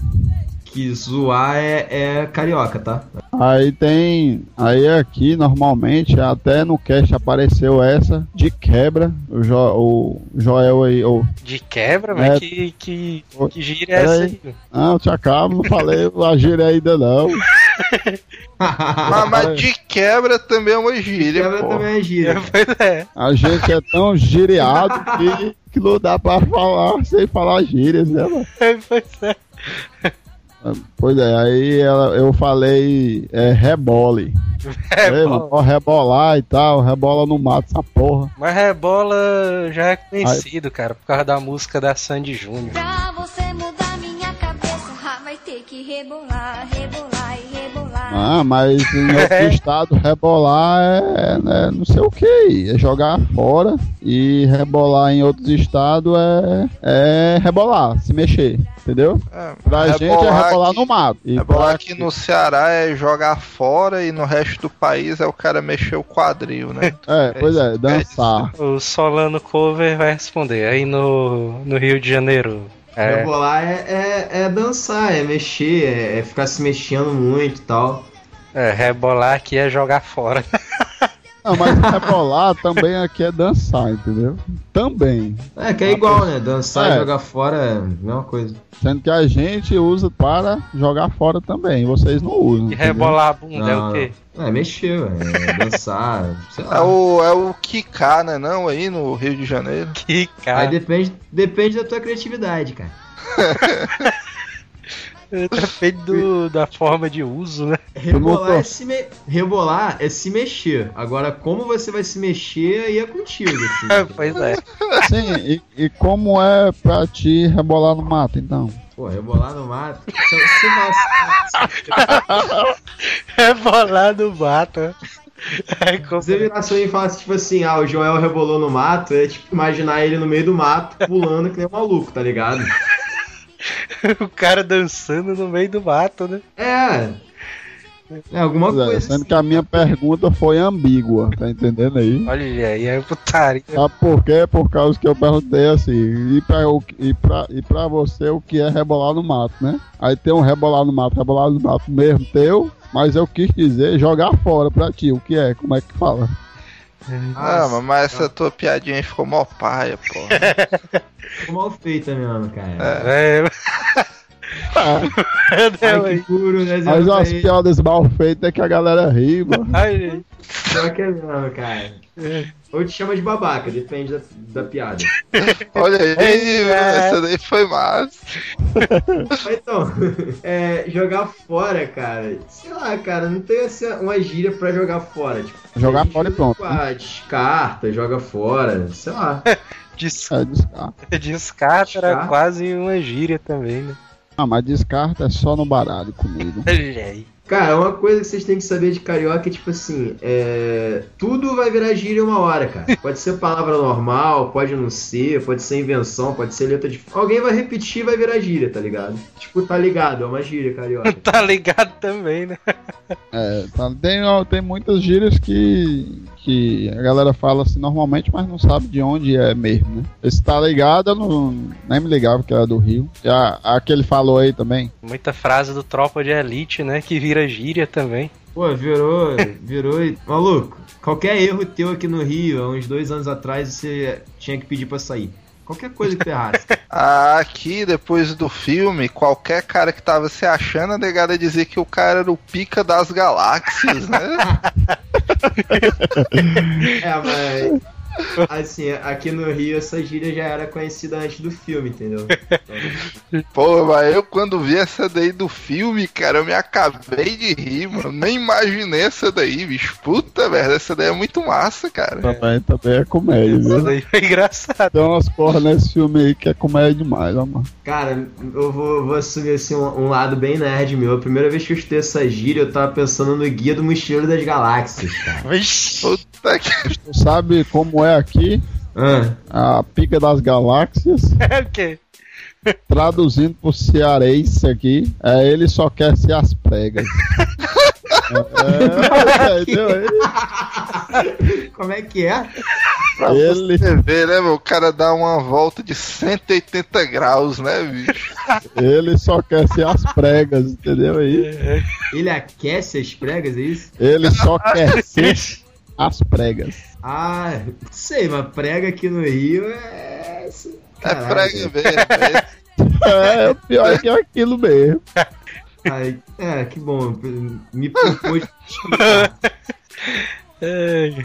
Que zoar é, é carioca, tá? Aí tem. Aí aqui, normalmente, até no cast apareceu essa de quebra. O, jo, o Joel aí, ou. de quebra, mas É. que, que, que gíria é essa peraí. aí? Não, te acabo, não falei a gíria ainda não. (laughs) mas, mas de quebra também é uma gíria, Quebra pô. também é gíria. Pois é. A gente é tão giriado que que não dá pra falar sem falar gírias, né, mano? pois é. Pois é, aí ela, eu falei é, rebole. Mano, ó, rebolar e tal, rebola no mato essa porra. Mas Rebola já é conhecido, cara, por causa da música da Sandy Júnior. Pra você mudar minha cabeça, vai ter que rebolar, rebolar. Ah, mas em (laughs) outro estado rebolar é, né, não sei o que, é jogar fora. E rebolar em outros estados é, é rebolar, se mexer, entendeu? É, Pra gente é rebolar no mato. E Rebolar aqui no Ceará é jogar fora e no resto do país é o cara mexer o quadril, né? (laughs) É, pois é, dançar. O Solano Cover vai responder. Aí no, no Rio de Janeiro. É, Rebolar é, é, é dançar, é mexer, é, é ficar se mexendo muito e tal. é, rebolar aqui é jogar fora. (laughs) Não, mas rebolar também aqui é dançar, entendeu? Também. É, que é igual, né? Dançar É. e jogar fora é a mesma coisa. Sendo que a gente usa para jogar fora também, vocês não usam. E entendeu? rebolar a bunda é Não, o quê? não. É mexer, é dançar, (laughs) sei É lá. o, é o Kika, né? Não, aí no Rio de Janeiro. Que Aí depende, depende da tua criatividade, cara. (laughs) Depende do, da forma de uso, né? Rebolar é, se me... Rebolar é se mexer. Agora, como você vai se mexer, aí é contigo. (laughs) Assim. pois é. Sim, e, e como é pra ti rebolar no mato, então? Pô, rebolar no mato. Você, (laughs) Rebolar no mato. É como... você virar assim e falasse, tipo assim, ah, o Joel rebolou no mato, é tipo imaginar ele no meio do mato, pulando que nem um maluco, tá ligado? (laughs) o cara dançando no meio do mato, né? É. É alguma Pois é, coisa. sendo que a minha pergunta foi ambígua, tá entendendo aí? Olha aí, é putaria. Sabe por quê? Por causa que eu perguntei assim, e pra, o- e, pra, e pra você o que é rebolar no mato, né? Aí tem um rebolar no mato, rebolar no mato mesmo teu, mas eu quis dizer jogar fora pra ti, o que é? Como é que fala? Ah, mas- mas essa tua piadinha aí ficou mó paia, pô. (laughs) Ficou mal feita mesmo, cara. É. (laughs) Deu Ai, aí. que puro, né? Mas Zé? as piadas mal feitas é que a galera ri, mano. (laughs) Ai, Pior que é mesmo, cara. Ou te chama de babaca, depende da, da piada. (laughs) Olha aí, É. essa daí foi massa. Mas então, é, jogar fora, cara. Sei lá, cara, não tem assim, uma gíria pra jogar fora. Tipo, Jogar fora e pronto, Ah, descarta, joga fora, sei lá. Des- É, descarta. Descarta era quase uma gíria também, né? Ah, mas descarta é só no baralho comigo. (laughs) Cara, uma coisa que vocês têm que saber de carioca é tipo assim, é... tudo vai virar gíria uma hora, cara. Pode ser palavra normal, pode não ser, pode ser invenção, pode ser letra de. Alguém vai repetir e vai virar gíria, tá ligado? Tipo, tá ligado, é uma gíria carioca. (laughs) Tá ligado também, né? É, tá- tem, ó, tem muitas gírias que, que a galera fala assim normalmente, mas não sabe de onde é mesmo, né? Esse tá ligado, eu não, nem me ligava que era do Rio. E a, a que ele falou aí também. Muita frase do Tropa de Elite, né? Que vira gíria também. Pô, virou, virou. e- Maluco, qualquer erro teu aqui no Rio, há uns dois anos atrás, você tinha que pedir pra sair. Qualquer coisa que tu errasse. (laughs) Aqui, depois do filme, qualquer cara que tava se achando, a negada dizia que o cara era o pica das galáxias, né? (laughs) (laughs) É, mas. Assim, aqui no Rio essa gíria já era conhecida antes do filme, entendeu? (laughs) Pô, mas eu quando vi essa daí do filme, cara, eu me acabei de rir, mano. Nem imaginei essa daí, bicho. Puta merda, essa daí é muito massa, cara. Também, também é comédia, viu? daí foi engraçado. Tem umas porra nesse filme aí que é comédia demais, ó, mano. Cara, eu vou, vou assumir assim, um, um lado bem nerd meu. A primeira vez que eu escutei essa gíria, eu tava pensando no Guia do Mochileiro das Galáxias, cara. Puta que. Tu sabe como é aqui Ah, a pica das galáxias? (laughs) É o quê? Traduzindo pro cearense aqui, é ele só quer ser as pregas. (laughs) é, é, entendeu? como é que é? Ele, Você vê, né, meu? O cara dá uma volta de 180 graus, né, bicho? ele só quer ser as pregas, entendeu aí? Ele aquece as pregas, é isso? Ele só quer ser as pregas. Ah, sei, mas prega aqui no Rio é. É prega mesmo. É, (laughs) o pior é que é aquilo mesmo. Ai, é, que bom. Me propôs (laughs)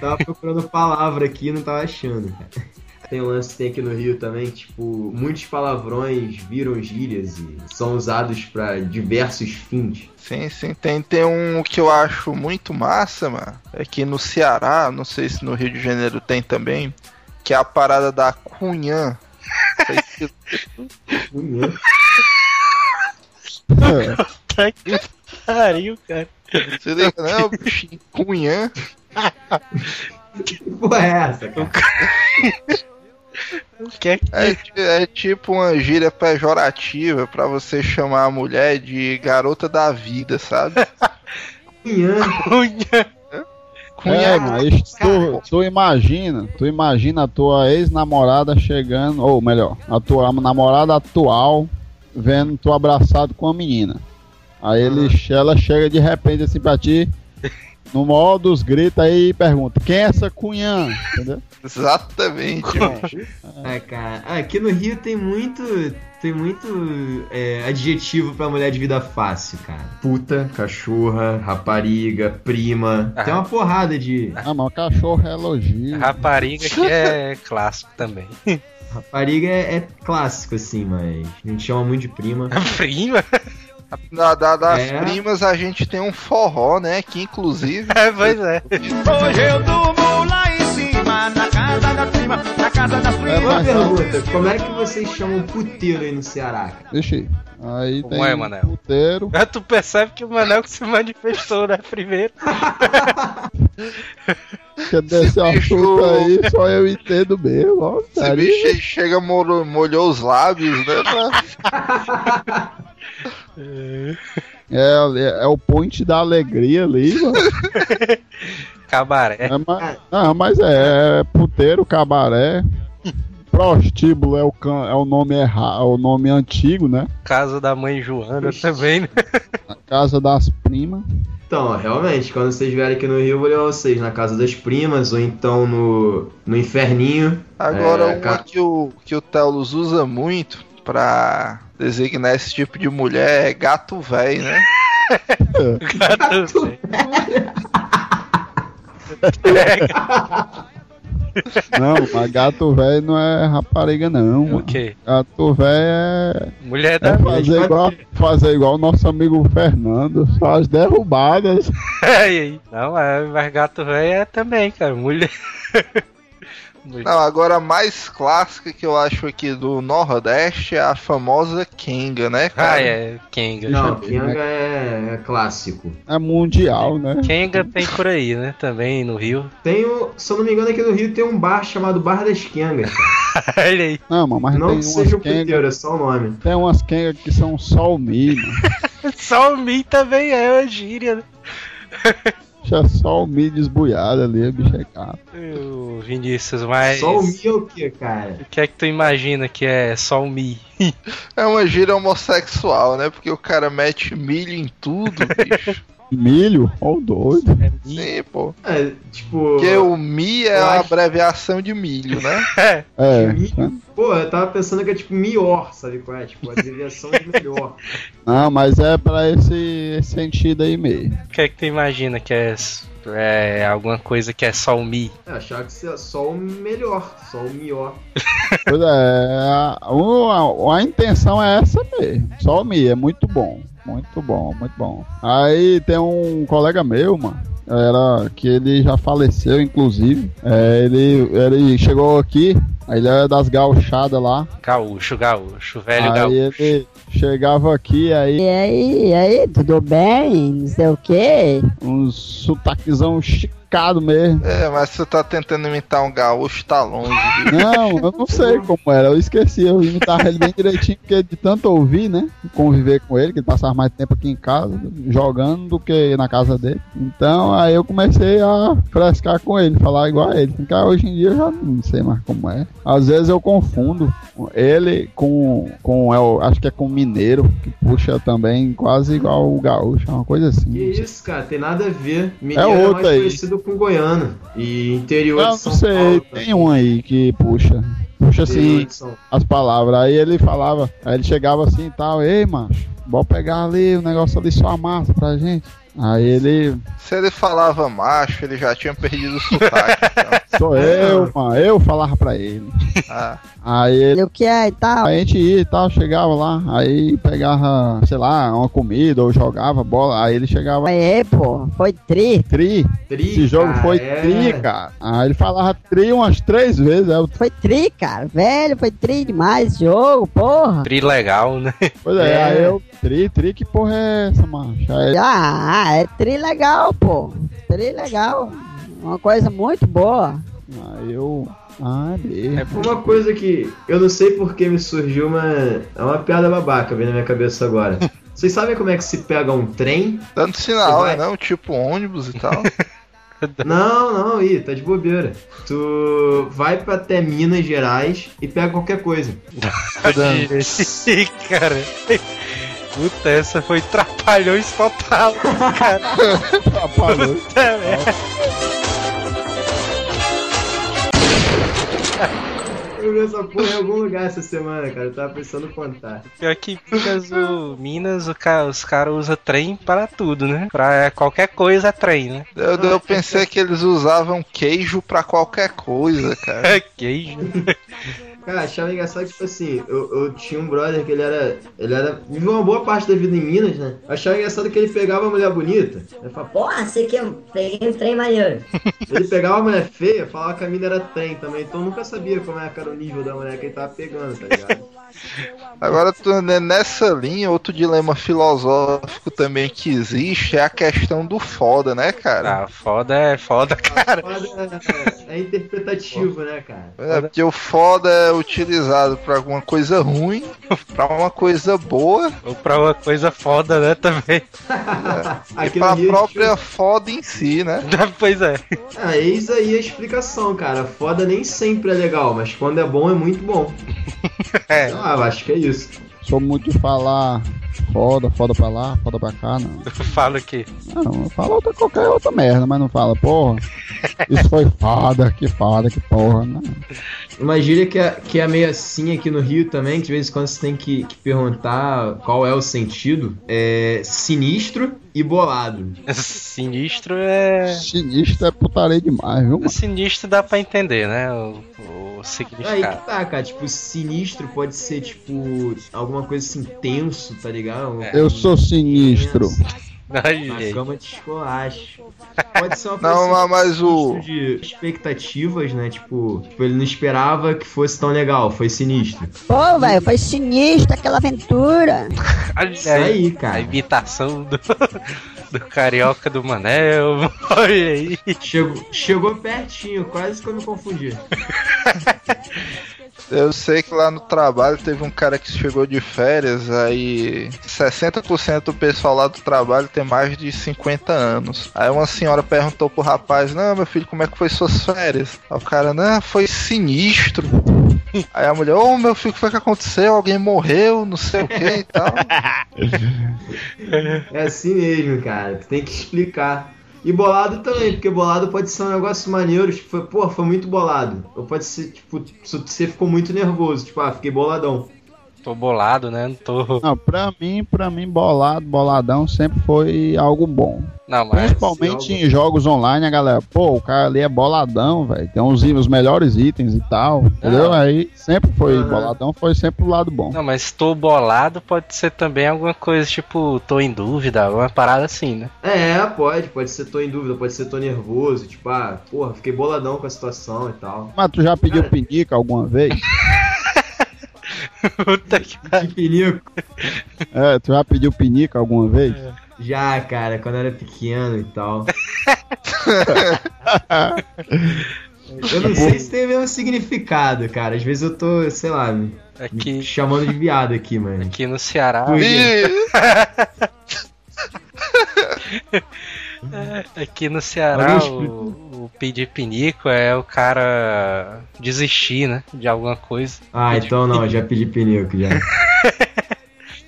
Tava procurando palavra aqui e não tava achando, cara. Tem um lance que tem aqui no Rio também, que, tipo, muitos palavrões viram gírias e são usados pra diversos fins. Sim, sim. Tem, tem um que eu acho muito massa, mano. Aqui no Ceará, não sei se no Rio de Janeiro tem também, que é a parada da cunhã. Cunhã? Tá que pariu, cara. Se liga, não, bichinho, cunhã. (laughs) Que porra é essa, (laughs) cara? Que é É, ti- é tipo uma gíria pejorativa pra você chamar a mulher de garota da vida, sabe? (laughs) Cunhã? cunha? Cunhã. É, mas tu, tu imagina, tu imagina a tua ex-namorada chegando, ou melhor, a tua namorada atual vendo tu abraçado com a menina. Aí ele, ela chega de repente assim pra ti, no maior dos gritos aí e pergunta, quem é essa cunhã? Entendeu? Exatamente, bicho. É, cara. Ah, aqui no Rio tem muito. Tem muito é, adjetivo pra mulher de vida fácil, cara. Puta, cachorra, rapariga, prima. Tem uma porrada de. Ah, mas o cachorro é elogio. Rapariga que é clássico também. Rapariga é, é clássico, assim, mas a gente chama muito de prima. (laughs) Prima? Da, da- das É. primas a gente tem um forró, né? Que inclusive. (laughs) É, pois é. Hoje eu durmo lá em cima, na casa da prima, na casa da É, prima. Uma mas- pergunta: como é que vocês chamam puteiro aí no Ceará? Deixa aí. Aí Como tem é, Manel? puteiro. Aí tu percebe que o Manel que se manifestou, né? Primeiro. (laughs) Que desse assunto aí, só eu entendo mesmo. Ó, Esse sério. bicho aí chega, molhou, molhou os lábios, né? pra- É, é o point da alegria ali, mano. (laughs) Cabaré. É, mas, não, mas é, é puteiro, cabaré. Prostíbulo é o, can, é o nome errado, é o nome antigo, né? Casa da mãe Joana também, né? A casa das primas. Então, realmente, quando vocês vierem aqui no Rio, eu vou levar vocês na casa das primas ou então no, no inferninho. Agora, É, uma ca- que o, que o Telos usa muito pra designar esse tipo de mulher é gato (laughs) (laughs) velho, né? Gato velho. (laughs) Não, mas gato velho não é rapariga, não. O quê? Gato velho é, Mulher é da fazer, igual, fazer igual o nosso amigo Fernando, só as derrubadas. (laughs) Aí. Não, é, mas gato velho é também, cara. Mulher. (laughs) Não, agora a mais clássica que eu acho aqui do Nordeste é a famosa Kenga, né, cara? Ah, é. Kenga. Não, vi, Kenga é, é clássico. É mundial, né? Kenga tem por aí, né? Também no Rio. Tem, um- se eu não me engano, aqui no Rio tem um bar chamado Bar das Kengas. (laughs) Olha aí. Não, mas Não tem que seja o puteiro, é só o nome. Tem umas quengas que são só o mi, mano. Só o Mi também é uma gíria, né? (laughs) Deixa só o mi desbuiado ali, bicho é gato. Vinícius, mas. Só o Mi é o que, cara? O que é que tu imagina que é só o Mi? É uma gíria homossexual, né? Porque o cara mete milho em tudo, (laughs) bicho. Milho? Ó, o doido. É Mi. Sim, pô. É, tipo. Porque o Mi é a acho- abreviação de milho, né? (laughs) É. Mi- Pô, eu tava pensando que é tipo melhor, sabe qual é? Tipo, a abreviação de melhor. (laughs) Não, mas é pra esse, esse sentido aí mesmo. O que é que tu imagina que é, é alguma coisa que é só o Mi? É, achava que seria só o melhor, só o melhor. Pois é, a, o- a, a intenção é essa mesmo. Só o Mi, é muito bom. Muito bom, muito bom. Aí tem um colega meu, mano. Era que ele já faleceu, inclusive. É, ele, ele chegou aqui, aí ele era das gauchadas lá. Gaúcho, gaúcho, velho aí gaúcho. ele chegava aqui, aí E aí, e aí, tudo bem? Não sei o quê? um sotaquezão esticado mesmo. É, mas se você tá tentando imitar um gaúcho, tá longe. viu? Não, eu não sei como era, eu esqueci, eu imitava ele bem direitinho, porque de tanto ouvir, né? Conviver com ele, que ele passava mais tempo aqui em casa, jogando, do que na casa dele. Então aí eu comecei a frescar com ele, falar igual a ele. Porque hoje em dia eu já não sei mais como é. Às vezes eu confundo ele com, com eu acho que é com mineiro, que puxa também quase igual o gaúcho, é uma coisa assim. Que isso, cara, tem nada a ver. Mineiro É é, outro mais aí. conhecido com goiano. E interior Eu de não São sei, Paulo. tá? tem um aí que puxa. Puxa assim as palavras. Aí ele falava, aí ele chegava assim e tal, ei, macho, bora pegar ali o negócio ali só a massa pra gente. Aí ele. Se ele falava macho, ele já tinha perdido o sotaque. (laughs) então. Sou eu, mano. Eu falava pra ele. Ah, Aí ele. O que é e tal? A gente ia e tal, chegava lá, aí pegava, sei lá, uma comida ou jogava bola, aí ele chegava. Aí, pô, foi tri. Tri, Tri, esse jogo cara, foi é. tri, cara. Aí ele falava tri umas três vezes. Eu, Foi tri, cara. Velho, foi tri demais esse jogo, porra. Tri legal, né? pois é, É. aí eu, tri, tri, que porra é essa, macho? Aí, Ah, é tri legal, pô. Tri legal. Uma coisa muito boa. aí eu. Ah, beleza. Uma coisa que eu não sei por que me surgiu uma. É uma piada babaca vem na minha cabeça agora. (laughs) Vocês sabem como é que se pega um trem? dando sinal, Vai. né? Não, tipo ônibus e tal. (laughs) Não, não, ih, tá de bobeira. Tu vai pra até Minas Gerais e pega qualquer coisa. (laughs) Ih, cara. Puta, essa foi trapalhões total, cara. (laughs) Puta merda. Eu vi essa porra em algum lugar essa semana, cara. Eu tava pensando em contar. Pior que Minas, o, Minas o os caras usam trem para tudo, né? Pra qualquer coisa é trem, né? Eu, eu pensei que eles usavam queijo pra qualquer coisa, cara. (laughs) Queijo. Cara, achava engraçado, tipo assim, eu, eu tinha um brother que ele era. Ele era. viveu uma boa parte da vida em Minas, né? Eu achava engraçado que ele pegava a mulher bonita. Ele, falava, Porra, você que eu peguei um trem maneiro. (laughs) ele pegava a mulher feia, falava que a mina era trem também. Então eu nunca sabia como é que era o nível da mulher que ele tava pegando, tá ligado? Agora, né, nessa linha, outro dilema filosófico também que existe é a questão do foda, né, cara? Ah, foda é foda, cara. Foda é, é interpretativo, né, cara? É, porque o foda é utilizado pra alguma coisa ruim, pra uma coisa boa Ou pra uma coisa foda, né, também. e Aqui pra no Rio, própria foda em si, né? (laughs) pois é. Ah, eis aí a explicação, cara. Foda nem sempre é legal, mas quando é bom é muito bom. É. Ah, eu acho que é isso. Sou muito de falar foda, foda pra lá, foda pra cá, não. (laughs) Eu falo que Não, eu falo outra, qualquer outra merda, mas não fala, porra, isso foi foda, que foda, que porra, não. Uma gíria que é, que é meio assim aqui no Rio também, que de vez em quando você tem que, que perguntar qual é o sentido, é sinistro e bolado. (laughs) sinistro é. Sinistro é putaria demais, viu, mano? Sinistro dá pra entender, né? O, o Aí significado. que tá, cara, tipo, sinistro pode ser, tipo, alguma coisa assim, tenso, tá ligado? Uma Eu sou sinistro. Ai, Na gente. cama de escolacho. Pode ser uma Não, coisa mas- o- de expectativas, né? Tipo, tipo, ele não esperava que fosse tão legal, foi sinistro. Pô, velho, foi sinistro aquela aventura. (laughs) Isso aí, A cara. imitação do, (laughs) do carioca do Manel. (laughs) Olha aí. Chegou, chegou pertinho, quase que eu me confundi. Eu sei que lá no trabalho teve um cara que chegou de férias, aí 60% do pessoal lá do trabalho tem mais de 50 anos. Aí uma senhora perguntou pro rapaz, não, meu filho, como é que foi suas férias? Aí o cara, não, foi sinistro. Aí a mulher, ô meu filho, o que foi que aconteceu? Alguém morreu, não sei o que e tal. (laughs) É assim mesmo, cara. Tu tem que explicar. E bolado também, porque bolado pode ser um negócio maneiro, tipo, pô, foi muito bolado. Ou pode ser, tipo, você ficou muito nervoso, tipo, ah, fiquei boladão. Tô bolado, né? Não tô. Não, pra mim, pra mim, bolado, boladão sempre foi algo bom. Não, mas. Principalmente algo- em jogos online, a galera, pô, o cara ali é boladão, velho. Tem uns os melhores itens e tal. Entendeu? Aí sempre foi, Aham. boladão foi sempre o lado bom. Não, mas tô bolado pode ser também alguma coisa tipo, tô em dúvida, alguma parada assim, né? É, pode, pode ser tô em dúvida, pode ser tô nervoso, tipo, ah, porra, fiquei boladão com a situação e tal. Mas tu já pediu Cara. pinica alguma vez? (laughs) (laughs) Puta que (laughs) De pinico. É, tu já pediu pinica alguma vez? Já, cara, quando eu era pequeno e tal. (laughs) Eu não sei se tem o mesmo significado, cara. Às vezes eu tô, sei lá, me me Aqui, chamando de viado aqui, mano. aqui no Ceará. Ih, Aqui no Ceará, o, o pedir pinico é o cara desistir, né? De alguma coisa. Ah, Pedir então não, já pedi pinico já. (laughs)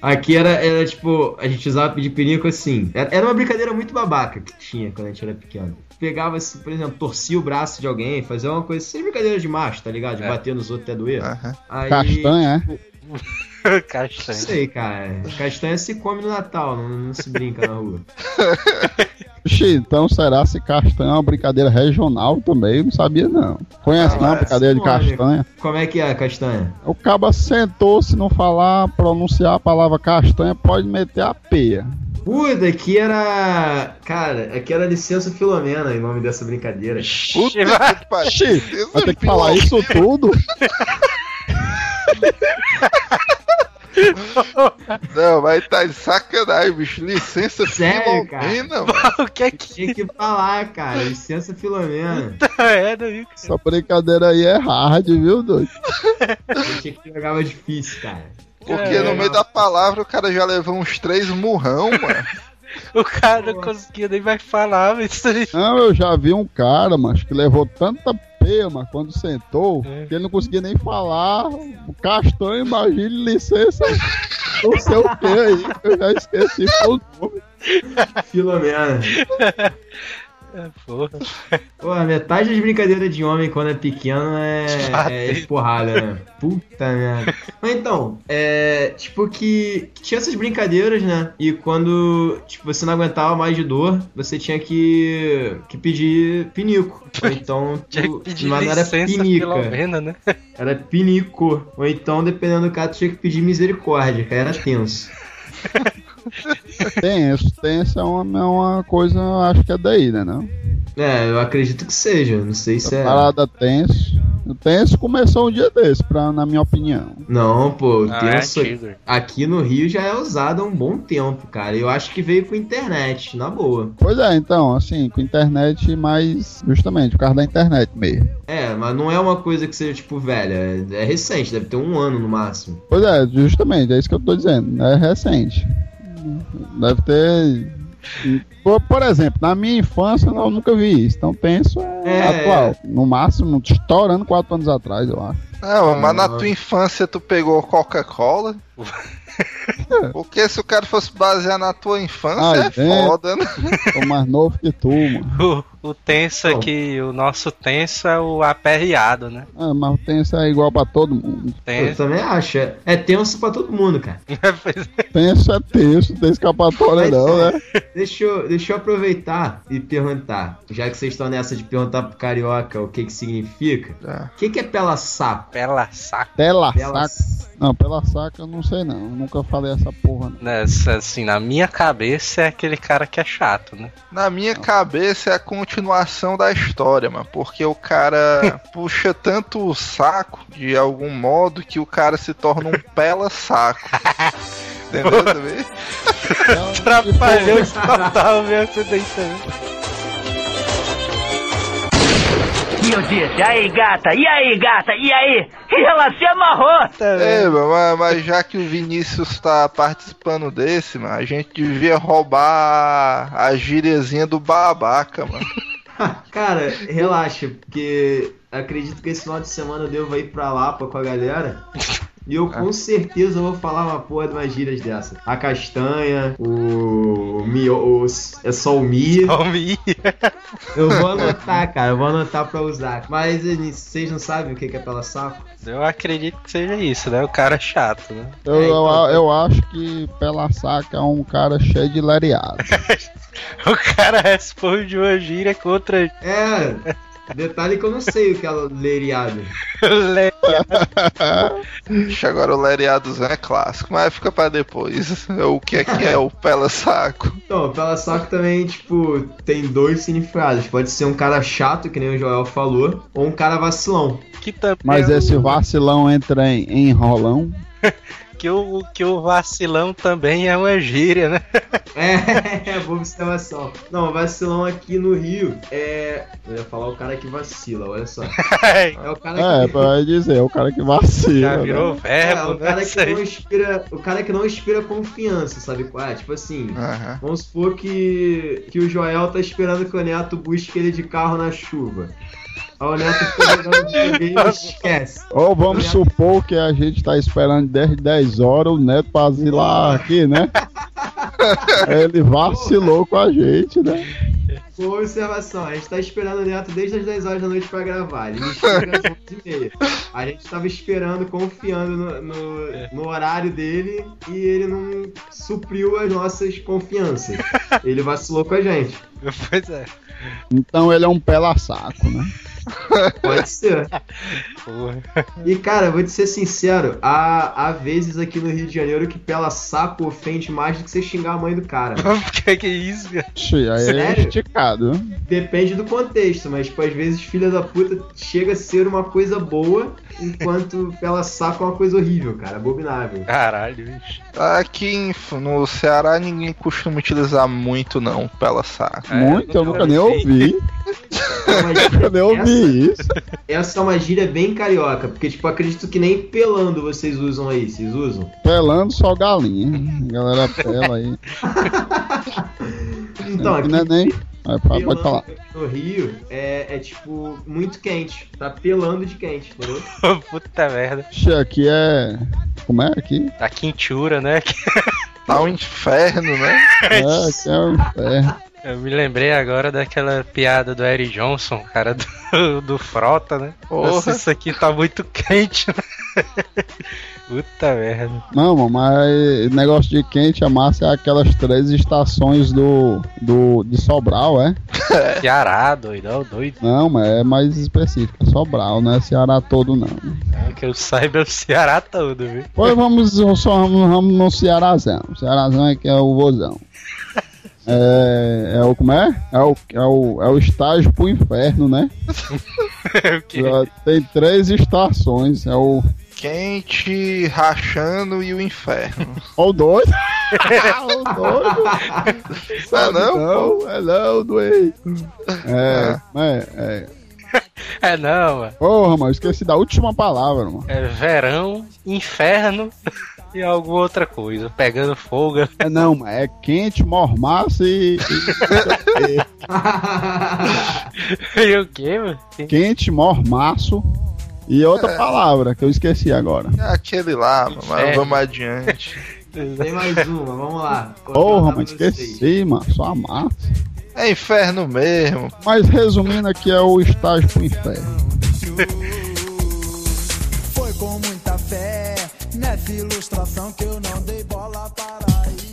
Aqui era, era tipo, a gente usava pedir pinico assim. Era uma brincadeira muito babaca que tinha quando a gente era pequeno. Pegava, assim, por exemplo, torcia o braço de alguém, fazia uma coisa assim, brincadeira de macho, tá ligado? De É. bater nos outros até doer. aham. Aí, Castanha, é? (laughs) (laughs) Não Castanha. sei, cara. Castanha se come no Natal, não, não se brinca na rua. (laughs) Então será se castanha é uma brincadeira regional também? Não sabia não. Conhece Ah, não a brincadeira de castanha? Como é que é, Castanha? O caba sentou, se não falar, pronunciar a palavra castanha, pode meter a peia. Puta, aqui era. Cara, aqui era licença Filomena em nome dessa brincadeira. Puta que pariu. Vai ter que falar isso tudo? (laughs) Não, vai tá de sacanagem, bicho. Licença Sério, cara? Filomena, mano. o que é que Tinha que falar, cara. Licença Filomena. é, né? Essa brincadeira aí é hard, viu, doido? Eu tinha que jogar mais difícil, cara. Porque É, no meio da palavra o cara já levou uns três murrão, mano. O cara não conseguia nem mais falar, mas isso aí. Não, eu já vi um cara, mas que levou tanta mas quando sentou, É. que ele não conseguia nem falar. O castanho, imagine licença, não sei o que aí, que eu já esqueci o nome. Filomena. É, porra. Pô, metade das brincadeiras de homem quando é pequeno é, é porrada, né? Puta merda. Mas então, é. Tipo que, que tinha essas brincadeiras, né? E quando tipo, você não aguentava mais de dor, você tinha que, que pedir pinico. Ou então. (laughs) Tinha que tu- pedir mas não era pinica. Filomena, né? Era pinico. Ou então, dependendo do caso, tu tinha que pedir misericórdia, que aí era tenso. (laughs) (laughs) Tenso, tenso é uma, é uma coisa, acho que é daí, né? Não? É, eu acredito que seja. Não sei se A é. parada tenso. O tenso começou um dia desse, pra, na minha opinião. Não, pô, o Ah, é tenso antigo. aqui no Rio já é usado há um bom tempo, cara. Eu acho que veio com internet, na boa. Pois é, então, assim, com internet, mas justamente, por causa da internet mesmo. É, mas não é uma coisa que seja, tipo, velha. É, é recente, deve ter um ano no máximo. Pois é, justamente, é isso que eu tô dizendo. É recente. Deve ter. Por, por exemplo, na minha infância eu nunca vi isso. Então penso é, É. atual. No máximo, estourando quatro anos atrás, eu acho. Não, mas na tua infância tu pegou Coca-Cola? (laughs) Porque se o cara fosse basear na tua infância, Ai, é é. foda, né? Tô mais novo que tu, mano. (laughs) O, tenso aqui, o nosso tenso é o aperreado, né? Ah, mas o tenso é igual pra todo mundo. Eu Tenso. também acho. É, é tenso pra todo mundo, cara. (laughs) Tenso é tenso, não tem escapatória Mas, não, né? Deixa eu, deixa eu aproveitar e perguntar. Já que vocês estão nessa de perguntar pro carioca o que que significa. O que que é pela saco? Pela saco. Pela Pela saca. Não, pela saca eu não sei não. Eu nunca falei essa porra, não. Nessa, assim, na minha cabeça é aquele cara que é chato, né? Na minha cabeça é a continuação da história, mano. Porque o cara (laughs) puxa tanto o saco de algum modo que o cara se torna um pela-saco. (laughs) Entendeu também? Atrapalhou total meu daí também. E eu disse, aí gata, e aí gata, e aí? E ela se amarrou. É, mas, mas já que o Vinícius tá participando desse, mano, a gente devia roubar a gíriazinha do babaca, mano. (laughs) Cara, relaxa, porque acredito que esse final de semana eu devo ir pra Lapa com a galera. (laughs) E eu com certeza vou falar uma porra de umas gírias dessa. A castanha, o. Mio, o é só o Mi. Homem. Eu vou anotar, cara. Eu vou anotar pra usar. Mas vocês não sabem o que que é pela saco? Eu acredito que seja isso, né? O cara é chato, né? Eu, É, então- eu, eu acho que pela saca é um cara cheio de lariado. (laughs) O cara responde uma gíria contra É. Detalhe que eu não sei o que é leriado. Ixi, agora o Leriadozão é clássico, mas fica pra depois. O que é que é o pela-saco? Então, pela saco também, tipo, tem dois significados. Pode ser um cara chato, que nem o Joel falou, ou um cara vacilão. que também Mas é esse o- vacilão entra em, em enrolão. (laughs) que o, que o vacilão também é uma gíria, né? (laughs) É, boa observação. Não, vacilão aqui no Rio é. Eu ia falar o cara que vacila, olha só. (laughs) É o cara É, que. vai dizer, o cara que vacila. Já né? virou É, verbo, o né? cara que não inspira. O cara que não inspira confiança, sabe qual é? Tipo assim. Vamos supor que, que o Joel tá esperando que o Neto busque ele de carro na chuva. Aí o Neto fica jogando videogame e esquece. Ou vamos supor que a gente tá esperando desde 10 horas o Neto pra asilar aqui, né? (laughs) Ele vacilou com a gente, né? Boa observação. A gente tá esperando o Neto desde as 10 horas da noite pra gravar. Ele chega às 11h30. A gente tava esperando, confiando no, no, no horário dele e ele não supriu as nossas confianças. Ele vacilou com a gente. (laughs) Pois é. Então ele é um pela saco, né? Pode ser. Porra. E cara, vou te ser sincero, há, há vezes aqui no Rio de Janeiro que pela saco ofende mais do que você xingar a mãe do cara. (laughs) que que é isso, cara? Aí é Sério? esticado. né? Depende do contexto, mas tipo, às vezes filha da puta chega a ser uma coisa boa, enquanto pela saco é uma coisa horrível, cara, abominável. Caralho, bicho. Aqui em- no Ceará ninguém costuma utilizar muito não, pela saco. Muito, eu nunca nem ouvi. Eu nem ouvi isso. Essa é uma gíria bem carioca, porque tipo, acredito que nem pelando vocês usam aí, vocês usam? Pelando só galinha. A galera pela aí. (laughs) Então, Aqui aqui não é nem. Pode pelando falar. no Rio é, é tipo muito quente, tá pelando de quente, entendeu? (laughs) Puta merda. Ixi, aqui é. Como é aqui? Tá quintura, né? (laughs) Tá um inferno, né? É, aqui é um inferno. Eu me lembrei agora daquela piada do Eric Johnson, cara, do, do Frota, né? Porra. Nossa, isso aqui tá muito quente, né? Puta merda. Não, mas negócio de quente, a massa é aquelas três estações do, do de Sobral, é? (laughs) Ceará, doidão, doido. Não, mas é mais específico, Sobral, não é Ceará todo não. É, Que eu saiba é o Ceará todo, viu? Pois vamos, só vamos, vamos no Cearazão. Cearazão é que é o vozão. (laughs) É, é o como é? É o, é o, é o estágio pro inferno, né? (laughs) o quê? Tem três estações, é o Quente, rachando e o inferno. (laughs) Ó o doido. (laughs) o doido. Ah, não? Não, é não, doido. É, é, é. É não, mano. Porra, mano, esqueci da última palavra, mano. É verão, inferno e alguma outra coisa. Pegando fogo. É não, mano, é quente, mormaço e. e (laughs) o quê, mano? quente, mormaço e outra palavra que eu esqueci agora. É aquele lá, mas Inferno. vamos adiante. (laughs) Tem mais uma, vamos lá. Porra, mas esqueci, mano, só massa. É inferno mesmo. Mas resumindo aqui é o estágio pro inferno. Foi com muita fé nessa ilustração que eu não dei bola para a ilusão.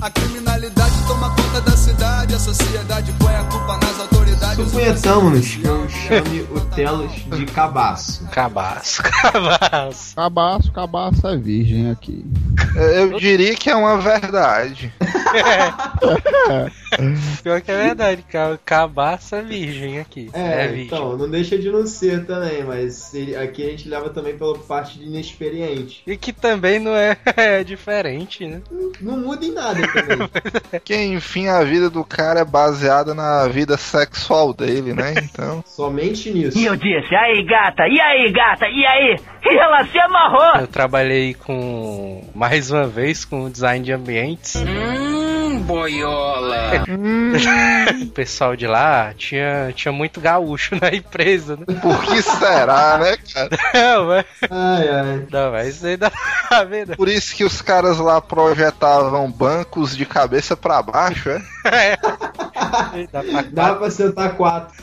A, cri... a, cri... a criminalidade toma conta da cidade, a sociedade põe a culpa nas autoridades. Suponhamos que eu chame o Telos de cabaço. Cabaço, (laughs) cabaço. Cabaço, cabaço é virgem aqui. Eu diria que é uma verdade. (laughs) Pior que é verdade, ca- cabaço é virgem aqui. É, virgem. então, não deixa de não ser também, mas aqui a gente leva também pela parte de inexperiente. E que também não é, (laughs) é diferente, né? Não muda em nada. (laughs) Que enfim a vida do cara é baseada na vida sexual dele, né? Então. (laughs) Somente nisso. E eu disse, aí gata, e aí gata, e aí? E ela se amarrou. Eu trabalhei com, mais uma vez, com design de ambientes. Hum, boiola. (laughs) o pessoal de lá tinha, tinha muito gaúcho (laughs) na empresa, né? Por que será, né, cara? (laughs) Não, mas, Ai, ai. não, mas isso aí dá pra ver, né? Por isso que os caras lá projetavam bancos de cabeça pra baixo, é? Dá pra Dá pra sentar quatro.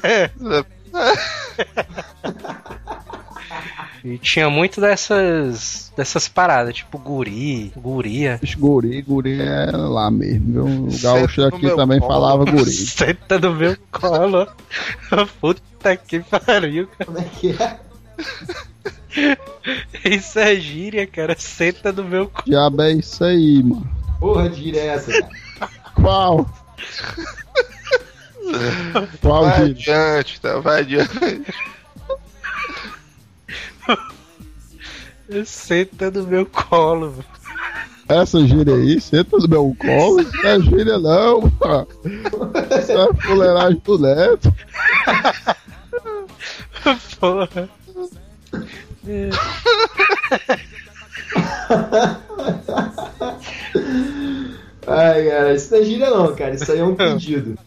E tinha muito dessas dessas paradas, tipo guri, guria. Guri, guri é lá mesmo, viu? O gaúcho aqui também colo. falava (laughs) guri. Senta no meu colo. (laughs) Puta que pariu, cara. Como é que é? (laughs) Isso é gíria, cara. Senta no meu colo. Diabo é isso aí, mano. Porra de gíria é essa, cara? Qual? Qual Vai gíria? adiante, tá? Vai adiante. (laughs) Senta no meu colo. Essa gíria aí, senta no meu colo, (laughs) não é gíria não, mano. Isso é fuleiragem do neto. Porra. É. (laughs) Ai, cara, isso não é gíria não, cara. Isso aí é um (laughs) pedido.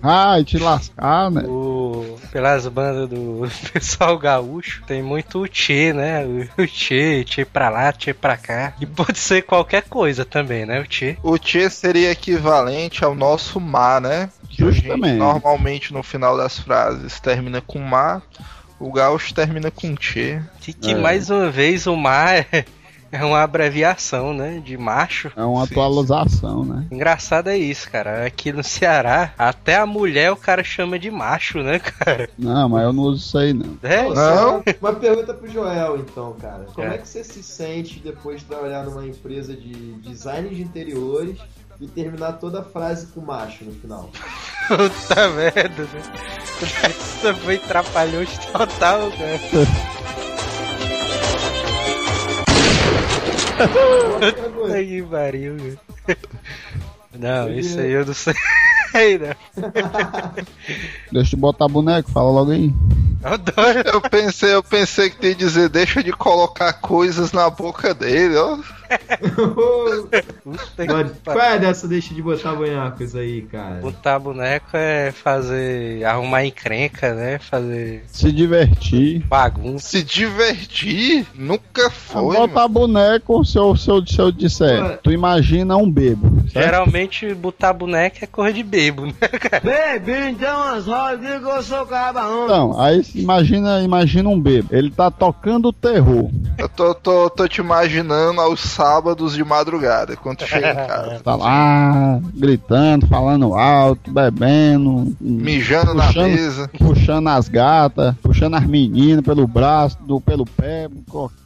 Ai, te lascar, né? O... pelas bandas do (laughs) pessoal gaúcho, tem muito o tchê, né? O tchê, tchê pra lá, tchê pra cá. E pode ser qualquer coisa também, né? O tchê. O Tchê seria equivalente ao nosso mar, né? Que a gente Justamente. normalmente no final das frases termina com mar, o gaúcho termina com Tchê. Que, que É. mais uma vez o mar é, é uma abreviação, né? De macho. É uma atualização, né? Engraçado é isso, cara. Aqui no Ceará, até a mulher o cara chama de macho, né, cara? Não, mas eu não uso isso aí, não. É, Não. Uma pergunta pro Joel, então, cara. Como É. é. que você se sente depois de trabalhar numa empresa de design de interiores e terminar toda a frase com macho no final? (laughs) Puta merda, né? (laughs) Essa foi trapalhões total, né? (laughs) que pariu. Não, isso aí eu não sei. (laughs) não. Deixa eu botar boneco, fala logo aí. Eu pensei, eu pensei que tu ia dizer, deixa de colocar coisas na boca dele, ó. Puta Mano, que qual é dessa deixa de botar bonecos aí, cara? Botar boneco é fazer. arrumar encrenca, né? Fazer Se divertir. bagunça. Se divertir? Nunca foi. botar boneco, se eu, se, eu, se eu disser, Ué. tu imagina um bebo. certo? Geralmente botar boneco é cor de bebo, né, cara? Baby, então as rodas que eu sou cabaão. Então, aí imagina, imagina um bebo. Ele tá tocando terror. Eu tô, tô, tô te imaginando aos sábados de madrugada, quando (laughs) chega em casa. Tá lá, gritando, falando alto, bebendo. Mijando na puxando- mesa. Puxando as gatas, puxando as meninas pelo braço, do, pelo pé,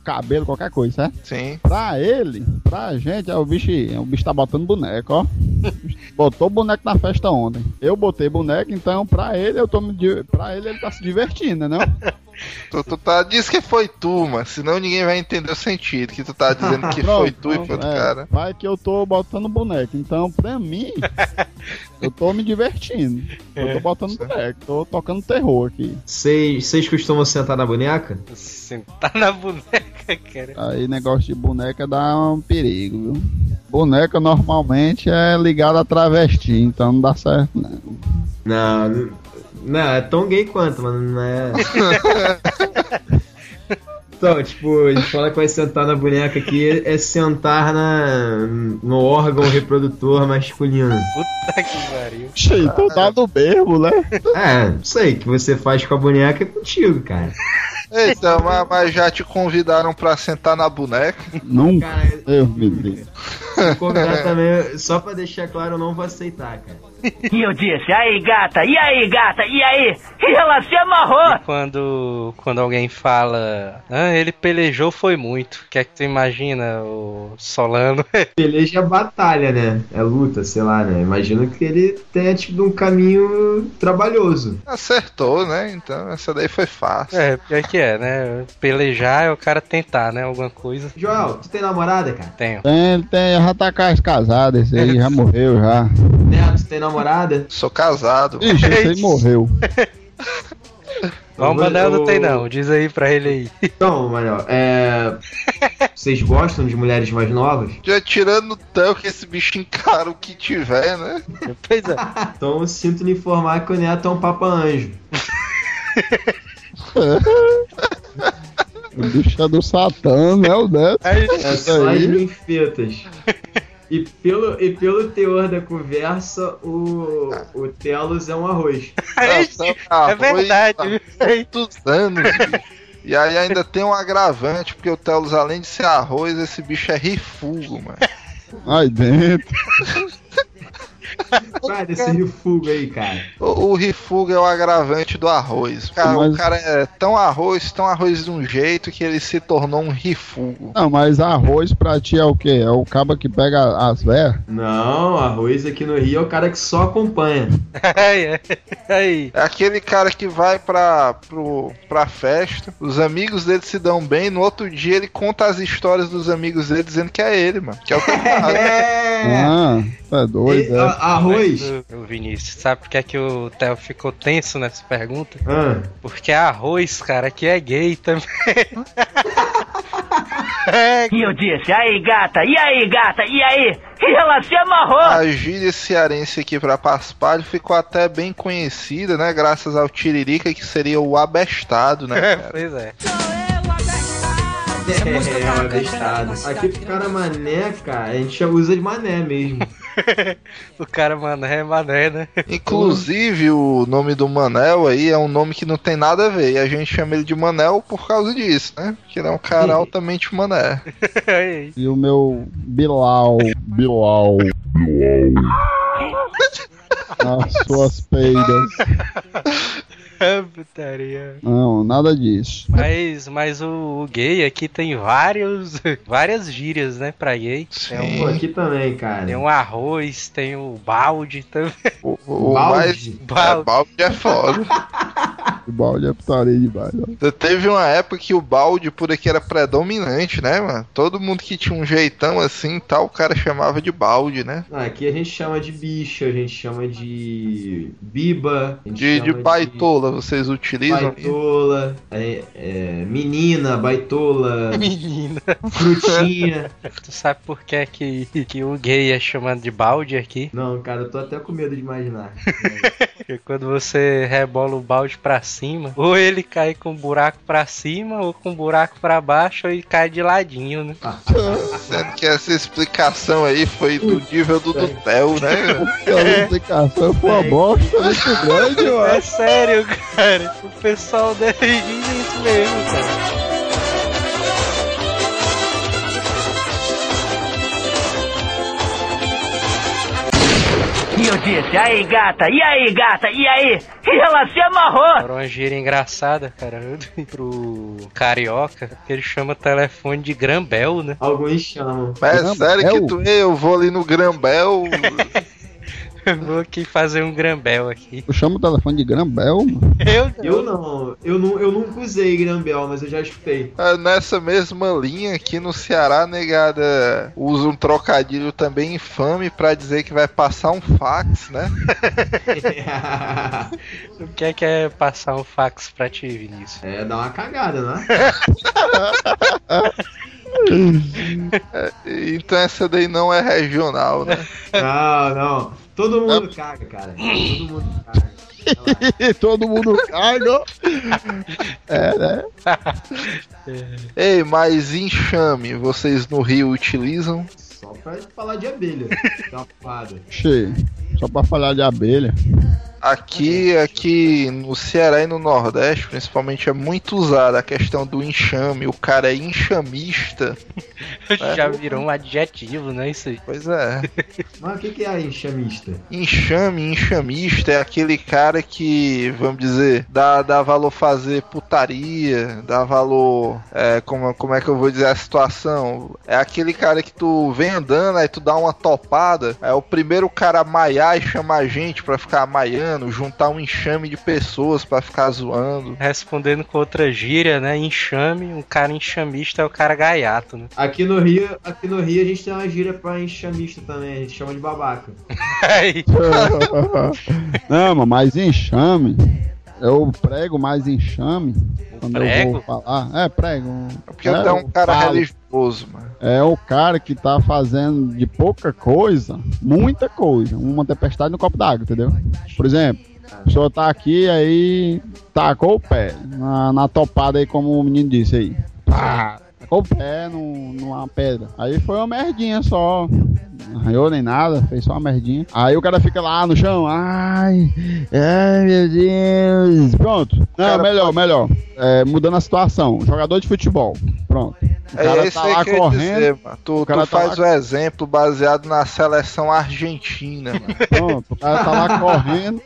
cabelo, qualquer coisa, certo? Sim. Pra ele, pra gente, é o bicho, o bicho tá botando boneco, ó. (laughs) Botou boneco na festa ontem. Eu botei boneco, então pra ele eu tô me pra ele ele tá se divertindo, né? não? (laughs) Tu, tu tá, diz que foi tu, mas senão ninguém vai entender o sentido. Que tu tá dizendo que (laughs) foi tu e foi outro é, cara. Vai que eu tô botando boneco. Então, pra mim, (laughs) eu tô me divertindo. Eu tô botando boneco, tô tocando terror aqui. Vocês vocês costumam sentar na boneca? Sentar na boneca, cara. Aí negócio de boneca dá um perigo, viu? Boneca normalmente é ligada a travesti, então não dá certo, não. Não, não- não, é tão gay quanto, mas não é. (laughs) Então, tipo, a gente fala que vai sentar na boneca aqui é sentar na, no órgão reprodutor masculino. Puta que pariu. Cheio, então dá no mesmo, né? É, não sei, o que você faz com a boneca é contigo, cara. Então, mas, mas já te convidaram pra sentar na boneca? Nunca. Cara, Eu me Deus. (laughs) convidar também, só pra deixar claro, eu não vou aceitar, cara. E eu disse, aí gata, e aí gata, e aí? E ela se amarrou! Quando, quando alguém fala, ah, ele pelejou foi muito. O que é que tu imagina, o Solano? (laughs) Peleja é batalha, né? É luta, sei lá, né? Imagino que ele tenha tido um caminho trabalhoso. Acertou, né? Então, essa daí foi fácil. é, pior que é, né? Pelejar é o cara tentar, né? Alguma coisa. Joel, tu tem namorada, cara? Tenho. Tem, ele tem, já tá casado, esse aí já (laughs) morreu já. Neto, tu tem namorada? Sou casado. Ixi, esse aí morreu. Vou- mandar, não tem não. Diz aí pra ele aí. (laughs) Então, Manuel, é. Vocês gostam de mulheres mais novas? Já tirando o tanto que esse bicho encara o que tiver, né? Pois é. (laughs) Então eu sinto lhe informar que o Neto é um papa anjo. (laughs) O bicho é do Satã, né, o Neto? É Isso só as aí. ninfetas. E pelo, e pelo teor da conversa, o, o Telos é um arroz. Nossa, é arroz verdade. tá Aí, muitos anos. E aí ainda tem um agravante, porque o Telos, além de ser arroz, esse bicho é rifugo, mano. Aí dentro. (laughs) (laughs) Vai desse refugo aí, cara. O, o rifugo é o agravante do arroz. Cara, Mas- O cara é tão arroz, tão arroz de um jeito que ele se tornou um rifugo. Não, mas arroz pra ti é o quê? É o cabo que pega as véias? Não, arroz aqui no Rio é o cara que só acompanha. (laughs) aí, é. aí. É aquele cara que vai pra, pro, pra festa, os amigos dele se dão bem, no outro dia ele conta as histórias dos amigos dele dizendo que é ele, mano. Que é o (laughs) que. É! Ah, tá doido, E- é. Arroz? Ô, Vinícius, sabe por que, é que o Theo ficou tenso nessa pergunta? Ah, Porque arroz, cara, que é gay também. (laughs) é, E eu disse, aí gata, e aí gata, e aí? E ela se amarrou. A gíria cearense aqui pra Paspalho ficou até bem conhecida, né? Graças ao Tiririca, que seria o abestado, né? (laughs) cara? pois é. É, é uma bestada. Aqui pro cara mané, cara, a gente já usa de mané mesmo. (laughs) O cara mané é mané, né? Inclusive, o nome do Manel aí é um nome que não tem nada a ver. E a gente chama ele de Manel por causa disso, né? Porque ele é um cara altamente mané. (laughs) E o meu Bilal. Bilal. Bilal. Nas suas peidas. (laughs) (laughs) Putaria. Não, nada disso. Mas, mas o, o gay aqui tem vários, (laughs) várias gírias, né, pra gay. Tem Pô, um, aqui também, cara. tem um arroz, tem o balde também. O, o Balde? mais. Balde. É, balde é foda. (laughs) O balde é putaria demais. ó. Teve uma época que o balde por aqui era predominante, né, mano? Todo mundo que tinha um jeitão assim e tal, o cara chamava de balde, né? Ah, aqui a gente chama de bicho, a gente chama de biba, a gente De, de baitola, vocês utilizam? baitola, é, é, menina, baitola, (laughs) Menina. frutinha. (laughs) Tu sabe por que, que, que o gay é chamado de balde aqui? Não, cara, eu tô até com medo de imaginar. (laughs) Porque quando você rebola o balde pra cima, ou ele cai com o buraco pra cima, ou com o buraco pra baixo, ou ele cai de ladinho, né? Sendo que essa explicação aí foi do nível do Dutel, né? Aquela explicação foi uma bosta muito grande, eu É sério, cara. O pessoal deve diz isso mesmo, cara. E eu disse, aí gata, e aí gata, e aí? E ela se amarrou. Agora uma gíria engraçada, cara, (laughs) pro carioca, que ele chama telefone de grambel, né? Alguns chamam. Mas é Grambel? sério que tu eu vou ali no Grambel. (laughs) Eu (laughs) vou aqui fazer um grambel aqui. Eu chamo o telefone de Grambel, mano. Eu Eu não, eu, não, eu nunca usei Grambel, mas eu já escutei. Ah, Nessa mesma linha aqui no Ceará, negada usa um trocadilho também infame pra dizer que vai passar um fax, né? (laughs) O que é que é passar um fax pra ti, Vinícius? É, dá uma cagada, né? (laughs) Então essa daí não é regional, né? Não, não. Todo mundo caga, cara. Todo mundo caga. (laughs) Todo mundo caga. É, né? Ei, mas enxame, vocês no Rio utilizam? Só pra falar de abelha. (laughs) Safado. Che, só pra falar de abelha. Aqui, aqui no Ceará e no Nordeste, principalmente, é muito usada a questão do enxame. O cara é enxamista. (laughs) Já virou um adjetivo, né? Isso aí. Pois é. Mas o que, que é enxamista? Enxame, enxamista é aquele cara que, vamos dizer, dá, dá valor fazer putaria, dá valor. É, como, como é que eu vou dizer a situação? É aquele cara que tu vem andando, aí tu dá uma topada, é o primeiro cara a maiar e chamar a gente pra ficar maiando, juntar um enxame de pessoas pra ficar zoando. Respondendo com outra gíria, né? Enxame, um cara enxamista é o cara gaiato, né? Aqui no Rio, aqui no Rio a gente tem uma gíria pra enxamista também, a gente chama de babaca. (laughs) Não, mano, mas enxame. Eu prego mais enxame. Quando eu prego? vou falar. É, prego. Porque tu é um eu cara falo. religioso, mano. É o cara que tá fazendo de pouca coisa, muita coisa. Uma tempestade no copo d'água, entendeu? Por exemplo, a pessoa tá aqui, aí tacou o pé na, na topada aí, como o menino disse aí. Pá, tacou o pé num- numa pedra. Aí foi uma merdinha só. Não arranhou nem nada, fez só uma merdinha. Aí o cara fica lá no chão. Ai, ai meu Deus. Pronto. Não, melhor, melhor. É, mudando a situação. Jogador de futebol. Pronto. O É cara esse tá aí lá que eu correndo. dizer, mano. Tu, o cara tu tá faz lá- o exemplo baseado na seleção argentina, mano. Pronto, o cara tá lá correndo.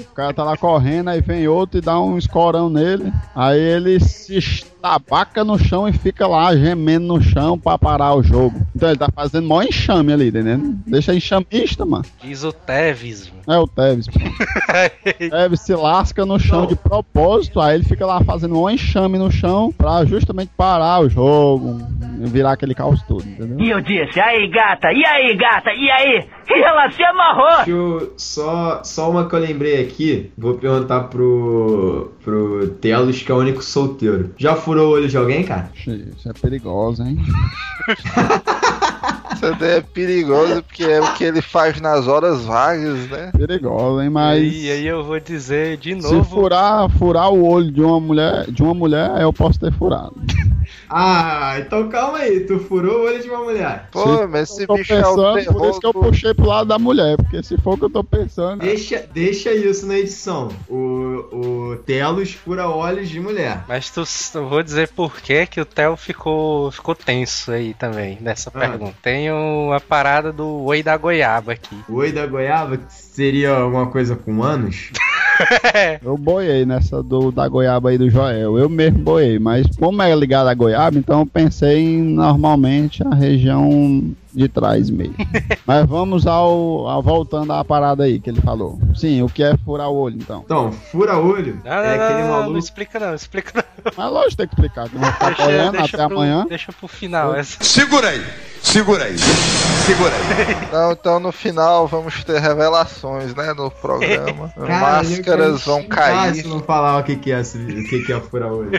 O cara tá lá correndo, aí vem outro e dá um escorão nele. Aí ele se estabaca no chão e fica lá gemendo no chão pra parar o jogo. Então ele tá fazendo mó enxame ali, entendendo? Deixa enxamista, mano. diz o mano. É o Tevez, pô. (laughs) Tevez se lasca no chão de propósito, aí ele fica lá fazendo um enxame no chão pra justamente parar o jogo, virar aquele caos todo, entendeu? E eu disse, aí gata, e aí gata, e aí? E ela se amarrou. Deixa eu, só, só uma que eu lembrei aqui, vou perguntar pro, pro Telos, que é o único solteiro. Já furou o olho de alguém, cara? Isso é perigoso, hein? (laughs) Isso daí é perigoso porque é o que ele faz nas horas vagas, né? Perigoso, hein? Mas. E aí eu vou dizer de Se novo. furar, furar o olho de uma mulher, de uma mulher, eu posso ter furado. Ah, então calma aí, tu furou o olho de uma mulher. Pô, mas esse bicho é o pensando, por terror isso que eu puxei pro lado da mulher, porque se for o que eu tô pensando. Deixa, deixa isso na edição. O, o Telos fura olhos de mulher. Mas tu, eu vou dizer por que que o Theo ficou, ficou tenso aí também nessa Ah. pergunta. Tem uma parada do oi da goiaba aqui. O oi da goiaba seria alguma coisa com anos? (laughs) (laughs) Eu boiei nessa do, da goiaba aí do Joel. Eu mesmo boiei, mas como é ligado à goiaba, então eu pensei em normalmente a região de trás mesmo. (laughs) mas vamos ao, ao voltando à parada aí que ele falou. Sim, o que é furar o olho então? Então, fura olho Não, é não, aquele maluco. não explica não, explica não. (laughs) Mas lógico tem que explicar, Deixa, até pro, amanhã. deixa pro final essa. Segura aí, segura aí, segura aí. (laughs) Então, então no final vamos ter revelações, né, no programa. Cara, Máscaras vão cair. Se não falar o que, que é esse- o que, que é fura olho.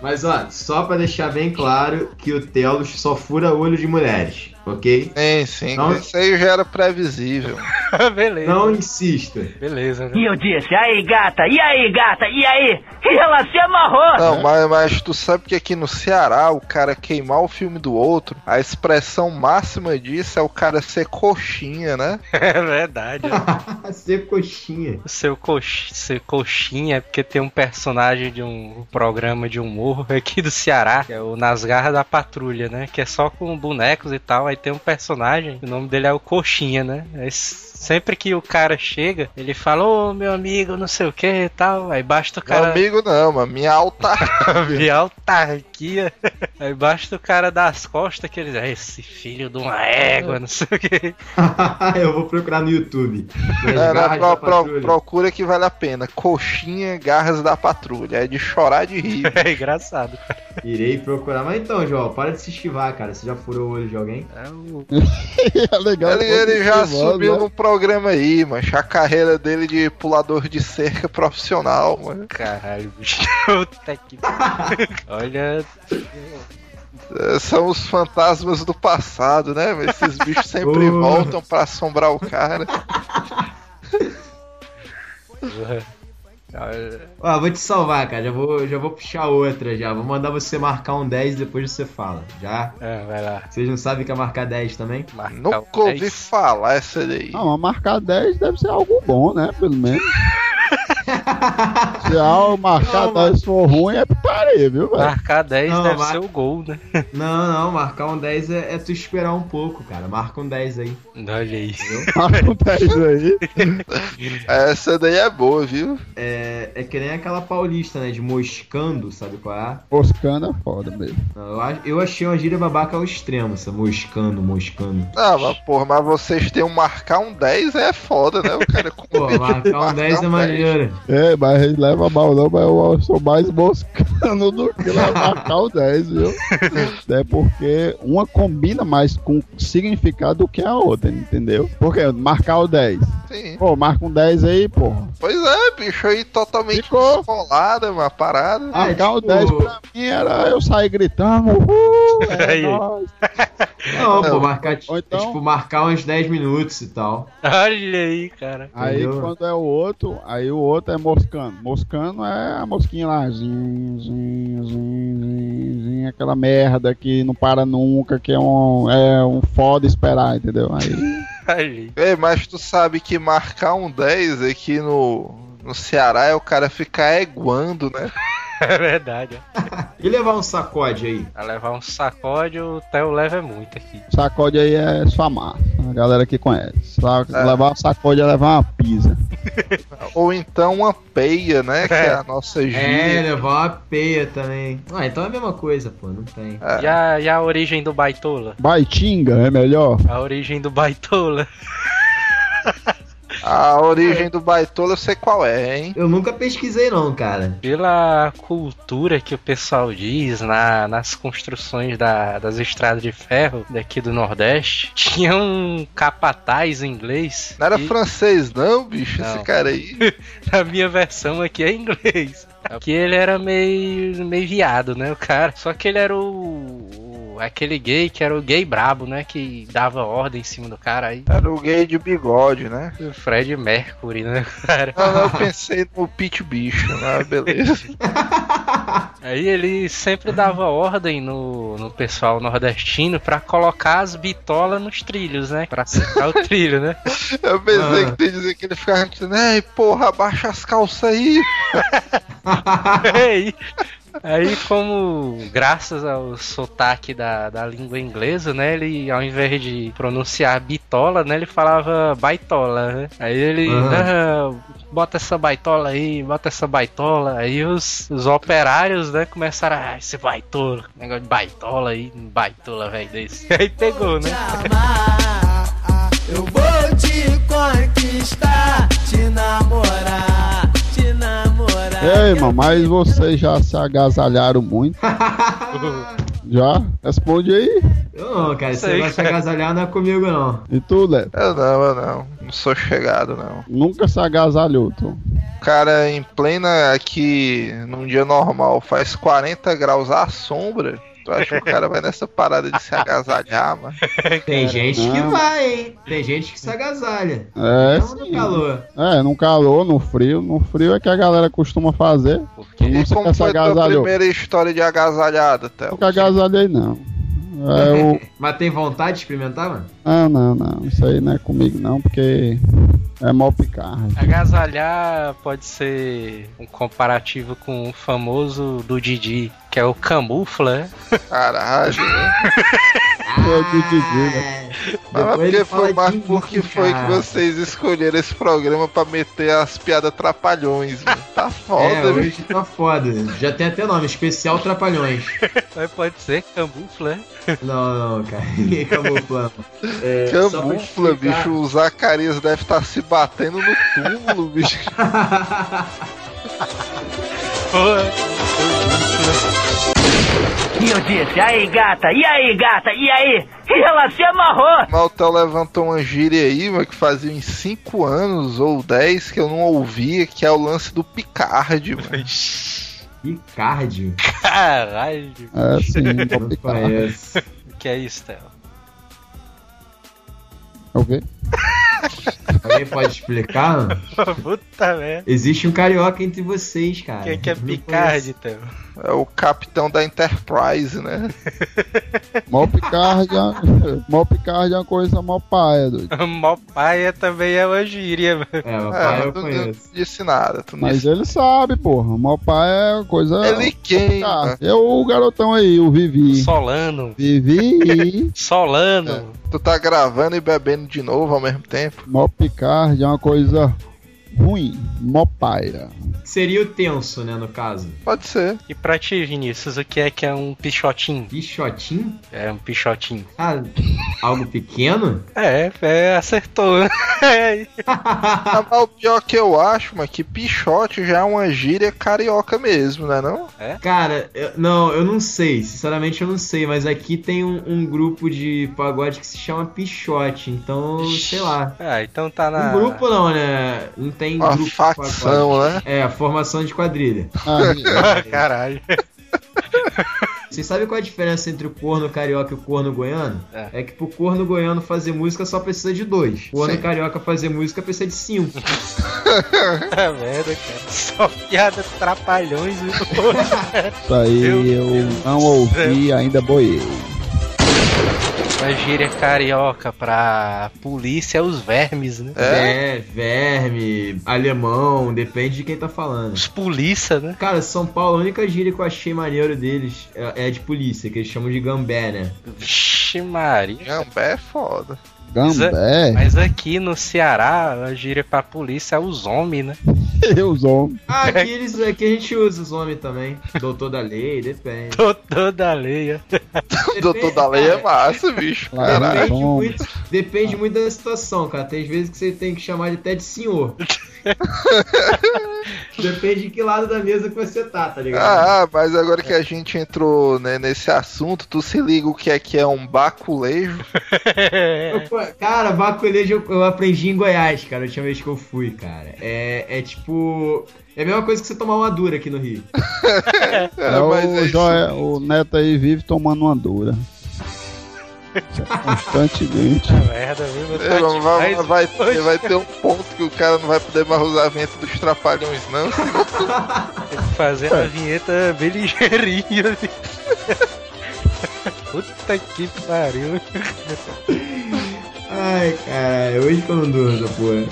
Mas ó, só pra deixar bem claro que o Telos só fura olho de mulheres, ok? Sim, sim, Não- isso aí já era previsível. (laughs) Beleza. Não insista. Beleza, né? E eu disse, aí gata, e aí gata, e aí? E ela se amarrou. Não, mas, mas tu sabe que aqui no Ceará, o cara queimar o filme do outro, a expressão máxima disso é o cara ser coxinha, né? (laughs) É verdade. (laughs) Ser coxinha. O seu, cox, seu coxinha é porque tem um personagem de um programa de humor aqui do Ceará, que é o Nas Garras da Patrulha, né? Que é só com bonecos e tal. Aí tem um personagem, o nome dele é o Coxinha, né? Aí s- sempre que o cara chega, ele fala, ô meu amigo, não sei o que e tal. Aí basta o Meu cara. amigo não, mas minha alta. (laughs) Minha autarquia. Aí basta o cara dar as costas que ele diz, "Ah, esse filho de uma égua, não sei o que. (laughs) eu vou procurar no YouTube. Nas É, pro- pro- procura que vale a pena. Coxinha, garras da patrulha. É de chorar de rir. (laughs) É engraçado. Irei procurar. Mas então, João, para de se estivar, cara. Você já furou o olho de alguém? É o é legal. Ele, ele já subiu né? no programa aí, mas a carreira dele de pulador de cerca profissional, mano. Caralho, bicho. (laughs) Puta que. Olha. É, São os fantasmas do passado, né? Mas Esses bichos sempre (laughs) voltam pra assombrar o cara. Ó, vou te salvar, cara. Já vou, já vou puxar outra já. Vou mandar você marcar um 10 e depois você fala. Já? É, vai lá. Vocês não sabem que é marcar 10 também? Marcar Nunca ouvi 10. falar essa daí. Não, mas marcar 10 deve ser algo bom, né? Pelo menos. (laughs) Se algo marcar Não, 10 for ruim, é putaria, viu, velho? Marcar 10 Não, deve mar- ser o gol, né? Não, não. Marcar um 10 é, é tu esperar um pouco, cara. Marca um 10 aí. Olha aí. (laughs) Marca um 10 aí. (laughs) Essa daí é boa, viu? É, é que nem aquela paulista, né? De moscando, sabe qual é? Moscando é foda mesmo. Não, eu, ach- eu achei uma gíria babaca ao extremo, essa moscando, moscando. Não, mas porra, mas vocês têm um marcar um 10 é foda, né? O cara Pô, marcar um 10 é maneiro. É, mas ele leva mal não, mas eu sou mais moscando do que lá marcar o 10, viu? É porque uma combina mais com significado do que a outra, entendeu? Porque marcar o 10. Sim. Pô, marca um 10 aí, porra. Pois é, bicho, aí totalmente Ficou. descolada, uma parada. Ah, Marcar o tipo- 10 pra mim era eu sair gritando, uhul, é nóis. Não, pô, Não. marcar, então- tipo, marcar uns 10 minutos e tal. Olha aí, cara. Aí Entendeu? quando é o outro, aí o outro é moscando. Moscando é a mosquinha lá, zin, zin, zin, zin, zin, aquela merda que não para nunca, que é um, é um foda esperar, entendeu? Aí. (laughs) É, mas tu sabe que marcar um 10 aqui no, no Ceará é o cara ficar eguando, né? (laughs) É verdade. ó. E levar um sacode aí? Pra levar um sacode, o Theo leva é muito aqui. sacode aí é sua massa, a galera que conhece. Sa- É. Levar um sacode é levar uma pizza. (laughs) Ou então uma peia, né? Que é a nossa É, gíria. levar uma peia também. Ah, então é a mesma coisa, pô, não tem. E, a, e a origem do Baitola? Baitinga é melhor? A origem do Baitola. (laughs) A origem do baitola eu sei qual é, hein? Eu nunca pesquisei não, cara. Pela cultura que o pessoal diz na, nas construções da- das estradas de ferro daqui do Nordeste, (laughs) tinha um capataz inglês. Não era que- francês, não, bicho, Não. esse cara aí. (laughs) A minha versão aqui é inglês. Que ele era meio, meio viado, né? O cara. Só que ele era o aquele gay que era o gay brabo, né? Que dava ordem em cima do cara aí. Era o gay de bigode, né? O Fred Mercury, né, cara? Não, eu pensei no Pete Bicho, né? Beleza. (laughs) Aí ele sempre dava ordem no, no pessoal nordestino pra colocar as bitolas nos trilhos, né? Pra secar o trilho, né? (laughs) Eu pensei que tu ia dizer que ele ficava dizendo, ei, porra, abaixa as calças aí. (laughs) Aí, aí, como graças ao sotaque da, da língua inglesa, né? Ele, ao invés de pronunciar bitola, né? Ele falava baitola, né? Aí ele, Aham. "Ah, bota essa baitola aí, bota essa baitola. Aí os, os operários, né? Começaram, ah, esse baitola, negócio de baitola aí, baitola, velho, desse. (laughs) Aí pegou, né? Eu vou te conquistar, te namorar. Ei, mano, mas vocês já se agasalharam muito? (laughs) já? Responde aí. Eu não, cara. Negócio de cara. agasalhar não é comigo, não. E tu, Léo? Eu não, eu não. Não sou chegado, não. Nunca se agasalhou, tu. Cara, em plena aqui, num dia normal, faz 40 graus à sombra. Tu acha que o cara vai nessa parada de se agasalhar, mano? (laughs) Tem gente que não. vai, hein? Tem gente que se agasalha. É, Não no sim. calor. É, no calor, no frio. No frio é que a galera costuma fazer. Tu E não se como foi a primeira história de agasalhada, Théo? Nunca agasalhei, não. É, o... (laughs) Mas tem vontade de experimentar, mano? Ah, não, não. Isso aí não é comigo, não, porque é mó picarra. Agasalhar pode ser um comparativo com o famoso do Didi, que é o camufla, né? Caralho. (laughs) É do Didi, né? Mas porque foi, mas por que foi que vocês escolheram esse programa pra meter as piadas trapalhões, mano? Tá foda, é, viu? hoje tá foda. Já tem até nome, especial Trapalhões. Mas pode ser camufla, né? Não, não, cara. (laughs) Ninguém camuflando. É, Camufla, explicar- bicho. O Zacarias deve estar se batendo no túmulo, bicho. (laughs) E eu disse, aí gata, e aí gata, e aí? E ela se amarrou. Mas o Theo levantou uma gíria aí, mano, que fazia uns 5 anos ou 10 que eu não ouvia, que é o lance do Picard, mano. (laughs) Ricardo. Caralho. É sim, Não conheço. O que é isso, Theo? É o quê? (laughs) Alguém pode explicar? mano? Puta merda. Existe um carioca entre vocês, cara. Quem que é Picard, Theo? É o capitão da Enterprise, né? (laughs) Mó picarra, mó picarra é uma coisa mó paia, doido. (laughs) Mó paia também é uma gíria, mano. É, o É, pai eu tu não conheço. disse nada, tu não Mas disse ele sabe, porra. Mó paia é uma coisa. Ele quem, mano? É o garotão aí, o Vivi. Solano. Vivi. (laughs) Solano. Tu tá gravando e bebendo de novo ao mesmo tempo? Mó picarra é uma coisa ruim. Mó paia. Seria o tenso, né, no caso. Pode ser. E pra ti, Vinícius, o que é que é um pichotinho? Pichotinho? É um pichotinho. Ah, algo pequeno? É, é acertou. (laughs) É. Ah, mas o pior que eu acho, mano, que pichote já é uma gíria carioca mesmo, né não? Cara, eu- não, eu não sei. Sinceramente, eu não sei. Mas aqui tem um, um grupo de pagode que se chama Pichote. Então, sei lá. Ah, então tá na. Um grupo não, né? Não tem Uma grupo facção, né? É, a formação de quadrilha. Ah, (laughs) Caralho. (laughs) Vocês sabem qual é a diferença entre o corno carioca e o corno goiano? É. É, que pro corno goiano fazer música só precisa de dois. O corno Sim. carioca fazer música precisa de cinco. Puta (laughs) merda, cara. Só piada trapalhões. viu? (laughs) Isso aí Meu eu Deus não ouvi, ainda boiei. A gíria carioca pra polícia é os vermes, né? É, verme, alemão, depende de quem tá falando. Os polícia, né? Cara, São Paulo, a única gíria que eu achei maneiro deles é, é de polícia, que eles chamam de gambé, né? Vixe Maria. Gambé é foda. Gambé. Mas aqui no Ceará, a gíria pra polícia é os homens, né? (laughs) Os homens. Ah, aqui, eles, aqui a gente usa os homens também. Doutor da lei, depende. Doutor da lei. Doutor da lei é massa, bicho. Caralho. Depende muito, depende muito da situação, cara. Tem vezes que você tem que chamar ele até de senhor. (laughs) Depende de que lado da mesa que você tá, tá ligado? Ah, mas agora que a gente entrou né, nesse assunto, tu se liga o que é que é um baculejo? (laughs) Pô, cara, baculejo eu, aprendi em Goiás, cara, a última vez que eu fui, cara. É, é tipo. É a mesma coisa que você tomar uma dura aqui no Rio. (laughs) É, mas o, é Joé- o neto aí vive tomando uma dura. Constantemente. (laughs) Merda, viu? É, vai, vai, vai, (laughs) ter, vai ter um ponto que o cara não vai poder mais usar a vinheta dos trapalhões, não. Fazendo a vinheta bem ligeirinho. assim. Puta que pariu. Ai, cara, hoje que eu não durmo essa porra.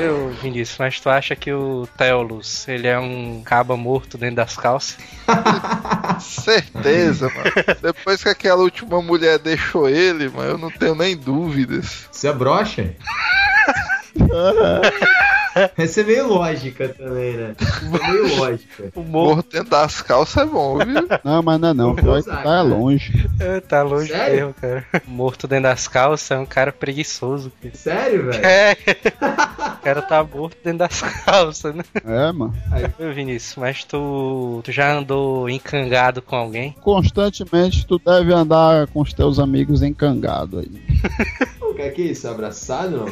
Eu, Vinícius, mas tu acha que o Teolus, ele é um caba morto dentro das calças? (laughs) Certeza, mano. Depois que aquela última mulher deixou ele, mano, eu não tenho nem dúvidas. Você é brocha? (laughs) Essa é meio lógica também, né? É meio (laughs) lógica. O morto dentro das calças é bom, viu? (laughs) Não, mas não é não. Pior que tá longe. É, tá longe Sério? mesmo, cara. (laughs) Morto dentro das calças é um cara preguiçoso. cara. Sério, velho? É. O cara tá morto dentro das calças, né? É, mano. Ô, Vinícius, mas tu, tu já andou encangado com alguém? Constantemente tu deve andar com os teus amigos encangados aí. O que é que é isso? Abraçado não?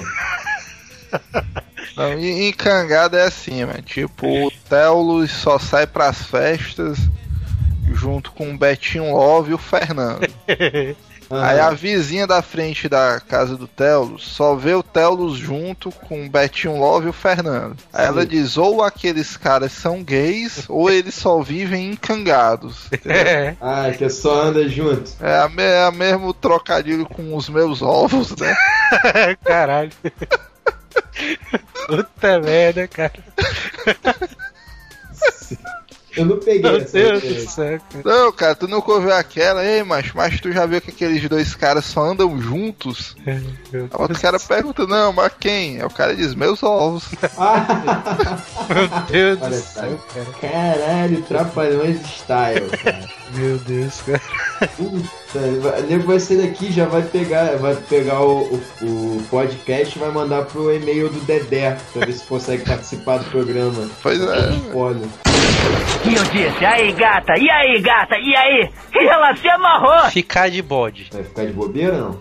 Não, e encangado é assim, mano. Tipo, o Teulus só sai pras festas junto com o Betinho Love e o Fernando. (laughs) Aí a vizinha da frente da casa do Teulus só vê o Teulus junto com o Betinho Love e o Fernando. Aí ela diz: ou aqueles caras são gays, ou eles só vivem encangados. entendeu? (laughs) Ah, que só anda junto. É a, me- é a mesmo trocadilho com os meus ovos, né? (laughs) Caralho. Puta merda, cara. Eu não peguei Meu essa Deus do céu, cara. Não, cara, tu nunca ouviu aquela, ei, mas, mas tu já viu que aqueles dois caras só andam juntos? Aí o outro cara pergunta, não, mas quem? Aí o cara diz, meus ovos. (laughs) Meu Deus Olha do só. céu, cara. Caralho, trapalhões style, cara. Meu Deus, cara. Vai- o nego vai sair daqui já vai pegar, vai pegar o, o, o podcast e vai mandar pro e-mail do Dedé pra ver se consegue participar do programa. Pois é. Foda. E eu disse, aí gata, e aí gata, e aí? E ela se amarrou. Ficar de bode. Vai ficar de bobeira não?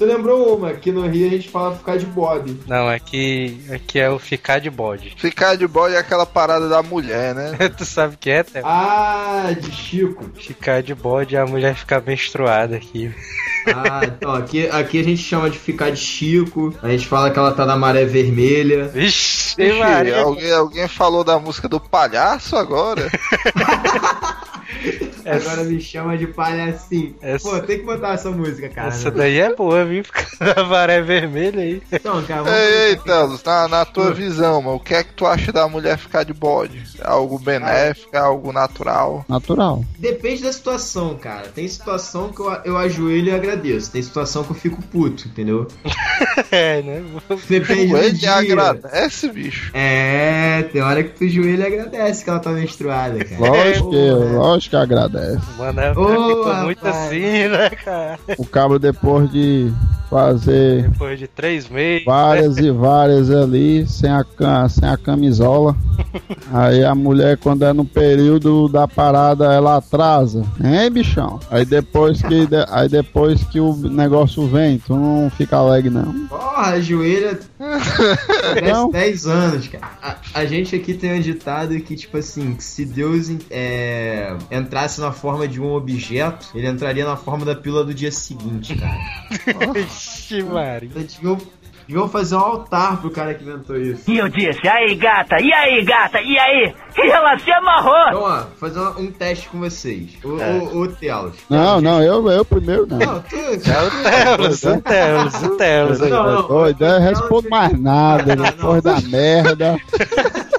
Tu lembrou uma? Aqui no Rio a gente fala ficar de bob. Não, aqui, aqui é o ficar de bode. (laughs) Ficar de boy é aquela parada da mulher, né? (laughs) tu sabe o que é, Theo? Ah, de Chico. Ficar de bode é a mulher ficar menstruada aqui. Ah, então aqui, aqui a gente chama de ficar de Chico. A gente fala que ela tá na maré vermelha. Vixe, Ixi, Maria. alguém, alguém falou da música do palhaço agora? (laughs) Agora me chama de palhacinho. Essa- Pô, tem que botar essa música, cara. Essa daí é boa, viu? Ficar na (laughs) maré vermelha aí. Então, cara, vamos ei, ei. Telos, na, na tua visão, mano, o que é que tu acha da mulher ficar de bode? É algo benéfico, é algo natural? Natural. Depende da situação, cara. Tem situação que eu, eu ajoelho e agradeço. Tem situação que eu fico puto, entendeu? (laughs) É, né? Depende do Ele dia. agradece, bicho. É, tem hora que tu joelho e agradece que ela tá menstruada, cara. Lógico que, Porra. lógico que agradece. Mano, é, muito rapaz. assim, né, cara? O cabo depois de fazer Depois de três meses. várias e várias ali, sem a, sem a camisola. (laughs) Aí a mulher, quando é no período da parada, ela atrasa. Hein, bichão? Aí depois que, aí depois que o negócio vem, tu não fica alegre, não. Porra, ajoelha Parece (laughs) Não. 10 anos, cara. A, a gente aqui tem um ditado que, tipo assim, que se Deus é, entrasse na forma de um objeto, ele entraria na forma da pílula do dia seguinte, cara. (laughs) Vixe, Maria. Então, deviam, fazer um altar pro cara que inventou isso. E eu disse, aí gata, e aí gata, e aí? E ela se amarrou. Então, ó, fazer um, teste com vocês. O, É. o, o Telos. Não, não, eu, eu primeiro não. Não, tu, É o Telos, o Telos, o Telos. Não, não. Doido, eu respondo mais nada depois da merda. (laughs)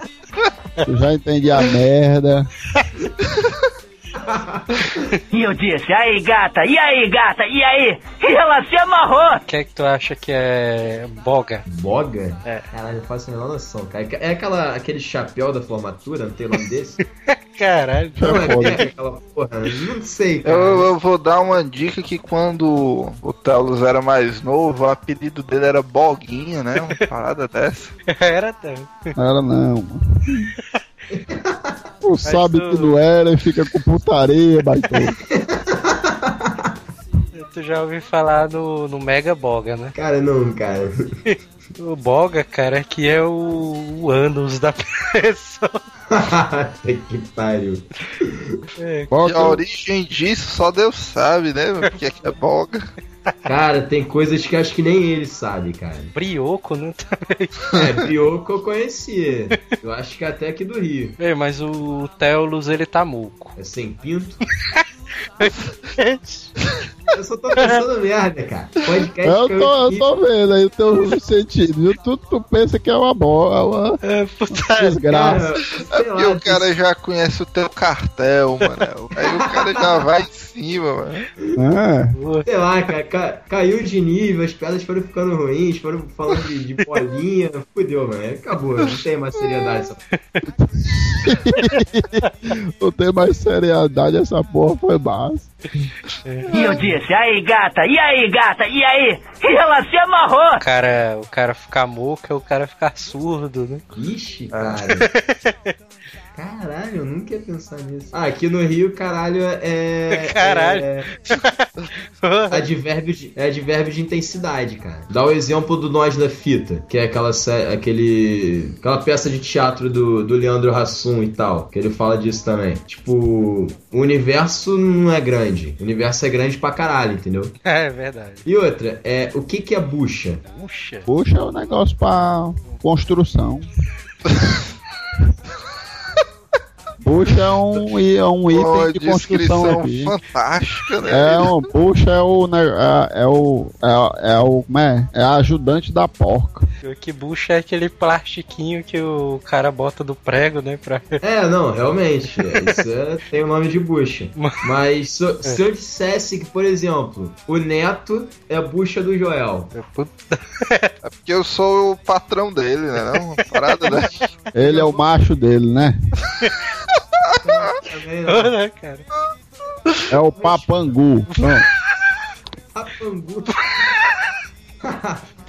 Eu já entendi a merda. (laughs) (laughs) E eu disse, aí gata, e aí gata, e aí? E ela se amarrou. O que é que tu acha que é boga? Boga? É. Caralho, não faço a menor noção, cara. É aquela, aquele chapéu da formatura, não tem nome desse? (laughs) Caralho. Não, é, é aquela porra, não sei, cara. Eu, eu vou dar uma dica que quando o Telos era mais novo, o apelido dele era Boguinha, né? Uma parada dessa. (laughs) Era tão. Era não, mano. Tu sabe tu- que não era e fica com putaria, (laughs) baitola. Tu já ouviu falar no, no Mega Boga, né? Cara, não, cara. (laughs) O Boga, cara, que é o, o ânus da (laughs) pessoa. que pariu. É, a origem disso só Deus sabe, né? Porque é que é boga. Cara, tem coisas que acho que nem ele sabe, cara. brioco, né? É, Brioco eu conhecia. Eu acho que até aqui do Rio. É, mas o Teolus, ele tá muco. É sem pinto. (laughs) Eu só tô pensando merda, cara. Podcast Eu tô, eu fiz- tô vendo aí o teu sentido, viu? Tu, tu pensa que é uma bola, é É, puta. desgraça. Sei Porque lá, o cara já conhece o teu cartel, mano. Aí o cara já vai em cima, mano. É. Sei lá, cara, ca- caiu de nível, as piadas foram ficando ruins, foram falando de, de bolinha, fudeu, mano. Acabou, não tem mais seriedade essa (laughs) Não tem mais seriedade, essa porra foi massa. E eu disse, aí gata, e aí gata, e aí? E ela se amarrou. O cara, o cara ficar moco é o cara ficar surdo, né? Ixi, cara. (laughs) Caralho, eu nunca ia pensar nisso. Ah, aqui no Rio, caralho, é. (laughs) Caralho. É, (laughs) advérbio de, é advérbio de intensidade, cara. Dá o exemplo do Nós da Fita, que é aquela, aquele, aquela peça de teatro do, do Leandro Hassum e tal, que ele fala disso também. Tipo, o universo não é grande. O universo é grande pra caralho, entendeu? É verdade. E outra, é, o que que é bucha? Puxa. Puxa é um negócio pra construção. (laughs) Puxa é um, é um Pô, item de construção aqui. fantástica, né? É um, puxa é o, é, é o, é, é o, como é? É a ajudante da porca. O que bucha é aquele plastiquinho que o cara bota do prego, né? Pra... É, não, realmente. é, Isso é- tem o nome de bucha. (laughs) Mas se, se eu dissesse que, por exemplo, o neto é a bucha do Joel. É porque eu sou o patrão dele, né? Não? Parada (laughs) né? Ele é o macho dele, né? (laughs) Né, cara? É o papangu.